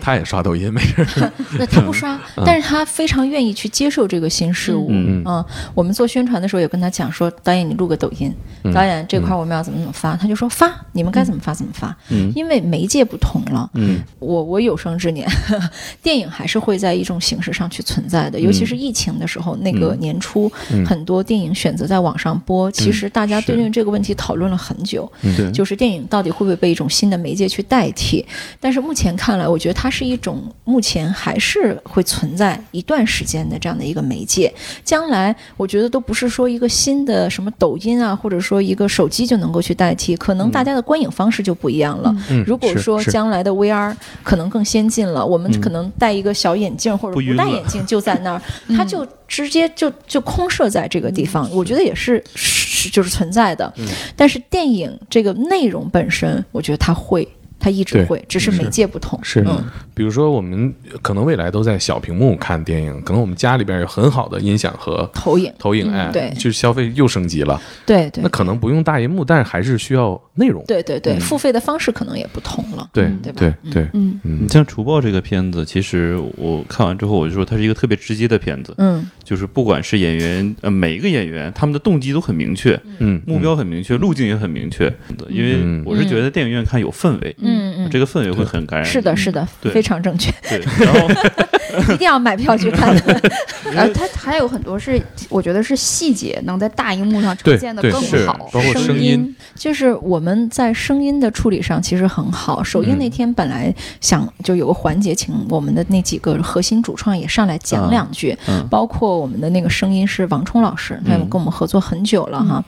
他也刷抖音，没事。[laughs] 那他不刷，但是他非常愿意去接受这个新事物。嗯。嗯，我们做宣传的时候也跟他讲说，导演你录个抖音，嗯。导演这块我们要怎么怎么发，他就说发，你们该怎么发怎么发，嗯。因为媒介不同了。嗯。我我有生之年，[laughs] 电影还是会在一种形式上去存在的，尤其是疫情的时候，那个年初、嗯。很多电影选择在网上播，其实大家是。对于这个问题讨论了很久，对，就是电影到底会不会被一种新的媒介去代替？但是目前看来，我觉得它是一种目前还是会存在一段时间的这样的一个媒介。将来我觉得都不是说一个新的什么抖音啊，或者说一个手机就能够去代替，可能大家的观影方式就不一样了。嗯如果说将来的 VR 可能更先进了，我们嗯可能戴一个小眼镜或者不戴眼镜就在那儿，[laughs] 它就直接就就空设在这个地方，我觉得也是是就是存在的。但是电影这个内容本身，我觉得它会。它一直会，只是媒介不同。是。嗯，比如说我们可能未来都在小屏幕看电影，可能我们家里边有很好的音响和投影，投影，哎，对。就是消费又升级了，对对。那可能不用大银幕，但是还是需要内容。对对对，嗯。付费的方式可能也不同了。对对吧？对对，嗯。嗯。你像《除暴》这个片子，其实我看完之后，我就说它是一个特别直接的片子，嗯就是不管是演员，呃，每一个演员他们的动机都很明确，嗯，目标很明确，路径也很明确。因为嗯我是觉得电影院看有氛围，嗯嗯，这个氛围会很感染。是的，是的，非常正确，对。然后 [laughs] 一定要买票去看。[laughs] 呃，它还有很多是我觉得是细节能在大荧幕上呈现的更好，包括声音音，就是我们在声音的处理上其实很好。首映嗯那天本来想就有个环节，请我们的那几个核心主创也上来讲两句，嗯包括我们的那个声音是王冲老师，他嗯跟我们合作很久了哈，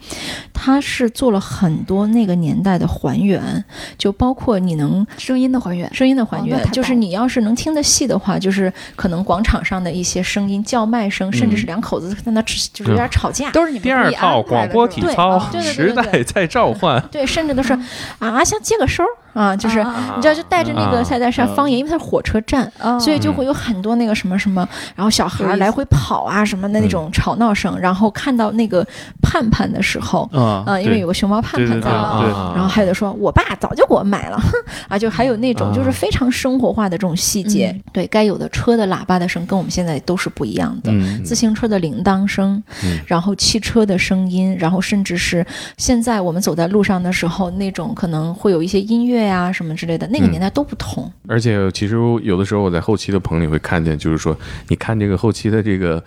他是做了很多那个年代的还原，就包括你能声音的还原。声音的还原，哦就是你要是能听得细的话，就是可能广场上的一些声音、叫卖声，甚至是两口子在那吃就是有点吵架。都是你们第二套广播体操时代在召唤。对，甚至都是啊，想接个收儿啊，就是啊。你知道，就带着那个啊。赛在上啊方言，因为它是火车站，啊。所以就会有很多那个什么什么，然后小孩来回跑啊什么的那种吵闹声，然后看到那个盼盼的时候，啊啊，因为有个熊猫盼盼在嘛。对啊然后还有的说，我爸早就给我买了，哼 [laughs] 啊，就还有那种就是啊。非常生活化的这种细节，嗯。对该有的车的喇叭的声跟我们现在都是不一样的，嗯自行车的铃铛声，嗯。然后汽车的声音，然后甚至是现在我们走在路上的时候，那种可能会有一些音乐呀、什么之类的，那个嗯年代都不同。而且其实有的时候我在后期的棚里会看见，就是说，你看这个后期的这个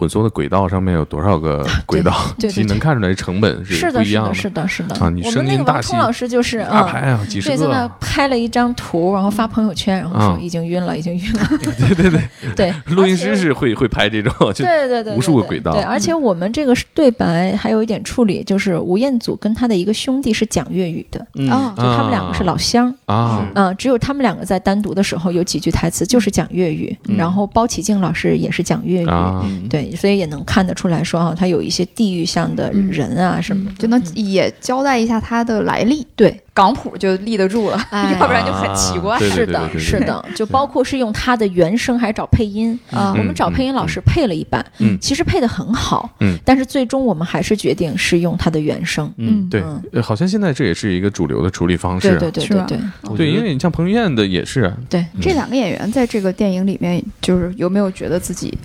混缩的轨道上面有多少个轨道，对对其实能看出来成本是，是的，不一样的。是的，是的。啊你声我们那音大气个王冲老师就是嗯。大牌啊，几十对，在那个，拍了一张图，然后发朋友圈，然后说啊已经晕了，已经晕了。对对对对，[laughs] [laughs] 录音师是会会拍这种，[laughs] 就对对对，无数个轨道对，而且我们这个是对白还有一点处理，就是吴彦祖跟他的一个兄弟是讲粤语的，嗯啊就他们两个是老乡。啊，嗯，只有他们两个在单独的时候有几句台词就是讲粤语，嗯然后包启静老师也是讲粤语，啊嗯对，所以也能看得出来说啊，他有一些地域上的人啊什么，就能也交代一下他的来历，对，港普就立得住了，哎。[laughs] 要不然就很奇怪。啊是的，是的，就包括是用他的原声还是找配音。啊我们找配音老师配了一版，嗯。其实配的很好，嗯。但是最终我们还是决定是用他的原声，嗯，对好像现在这也是一个主流的处理方式。对对对对对。对，因为你像彭于晏的也是。啊，对，这两个演员在这个电影里面，就是有没有觉得自己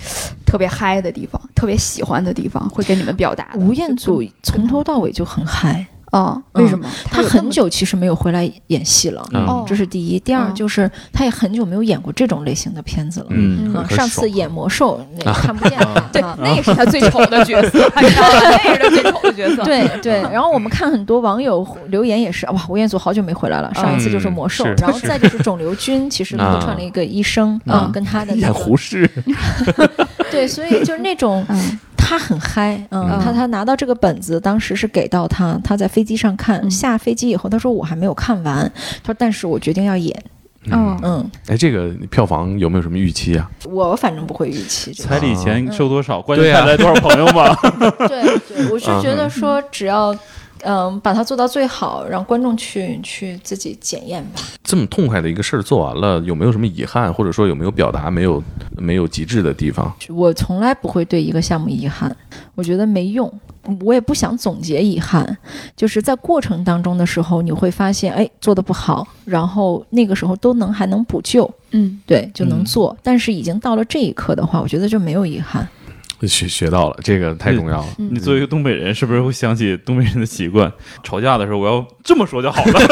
特别嗨的地方，特别喜欢的地方，会给你们表达？吴彦祖从头到尾就很嗨，啊，为什么？他很久其实没有回来演戏了，这是第一。第二嗯就是他也很久没有演过这种类型的片子了。嗯上次演魔兽那看不见了，对啊，那是他最丑的角色？那是他最丑的角色。对对，然后我们看很多网友留言也是，哇，吴彦祖好久没回来了，上一次就是魔兽，然后再就是肿瘤君，其实客串了一个医生，啊嗯，跟他的那演个胡适，[laughs] 对，所以就是那种嗯他很嗨，嗯，嗯。他他拿到这个本子，当时是给到他，他在飞机上看，嗯。下飞机以后，他说我还没有看完，他说但是我决定要演，嗯。嗯，哎，这个票房有没有什么预期啊？我反正不会预期，彩礼钱收多少，关键带来多少朋友嘛。对对，我是觉得说只要。嗯，把它做到最好，让观众去去自己检验吧。这么痛快的一个事儿做完了，有没有什么遗憾，或者说有没有表达没有没有极致的地方？我从来不会对一个项目遗憾，我觉得没用，我也不想总结遗憾。就是在过程当中的时候，你会发现，哎，做的不好，然后那个时候都能还能补救，嗯，对，就能做。但是已经到了这一刻的话，我觉得就没有遗憾。[laughs] 学学到了，这个太重要了。你作为一个东北人，是不是会想起东北人的习惯？吵架的时候，我要这么说就好了。[laughs]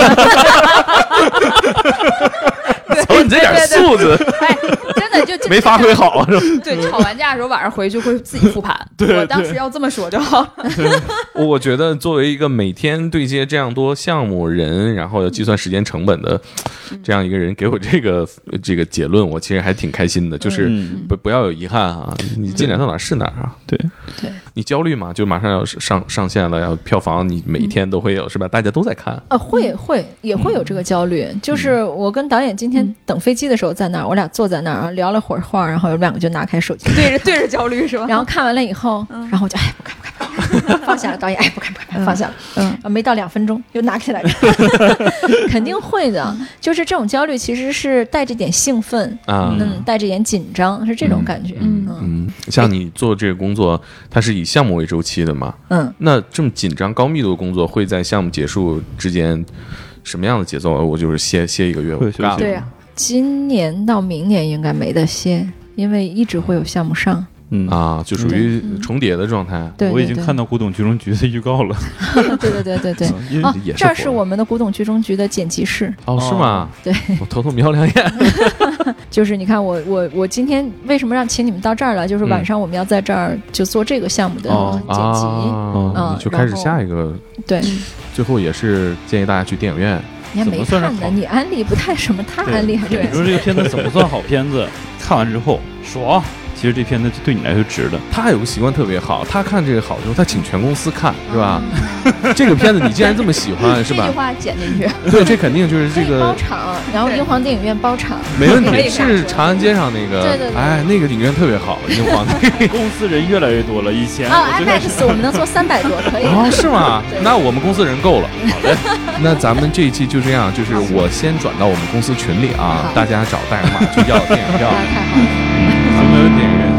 瞅你这点素质，[laughs] 哎，真的就没发挥好，是吧？对，吵完架的时候晚上回去会自己复盘。[laughs] 对我当时要这么说就好。[laughs] 我觉得作为一个每天对接这样多项目人，然后要计算时间成本的这样一个人，给我这个这个结论，我其实还挺开心的。就是嗯不不要有遗憾啊，你进展到哪儿是哪儿啊。对，对，你焦虑嘛？就马上要上上线了，要票房，你每天都会有是吧？大家都在看。呃，会会也会有这个焦虑。就是我跟导演今天等飞机的时候在那儿，我俩坐在那儿然后聊了会儿话，然后有两个就拿开手机，对着对着焦虑是吧？然后看完了以后，然后我就哎不看不看，放下了。导演哎不看 [laughs] 不看，放下了。嗯啊，没到两分钟又拿起来看，[laughs] 肯定会的。就是这种焦虑其实是带着点兴奋，啊嗯，带着点紧张，是这种感觉。嗯嗯嗯，像你做这个工作，它是以项目为周期的嘛？嗯，那这么紧张、高密度的工作，会在项目结束之间什么样的节奏？我就是歇歇一个月，我会休息不干了对呀、今年到明年应该没得歇，因为一直会有项目上。嗯，啊，就属于重叠的状态。对，我已经看到古董局中局的预告了，对对对对对。[laughs] 因为哦也，是这儿是我们的古董局中局的剪辑室，哦，是吗？对，[laughs] 我偷偷瞄两眼。[laughs] 就是你看我我我今天为什么让请你们到这儿来？就是晚上我们要在这儿就做这个项目的哦剪辑，啊，嗯就开始下一个。对，最后也是建议大家去电影院。你还没看呢，你安利不太什么，他安利还是你说这个片子怎么算好片子？看完之后爽，其实这片子对你来说值的。他还有个习惯特别好，他看这个好之后，他请全公司看，是吧？[laughs] 这个片子你既然这么喜欢，[laughs] 是吧？这句话剪进去。对，这肯定就是这个包个场，然后英皇电影院包场，没问题。是长安街上那个，对对对哎，那个影院特别好，英皇那个。[laughs] 公司人越来越多了，以前啊我最开始，IMAX 我们能做三百多，可以的。哦，是吗？那我们公司人够了。好嘞，那咱们这一期就这样，就是我先转到我们公司群里啊，大家找大洋马去要电影票啊，，太好了。咱们电影院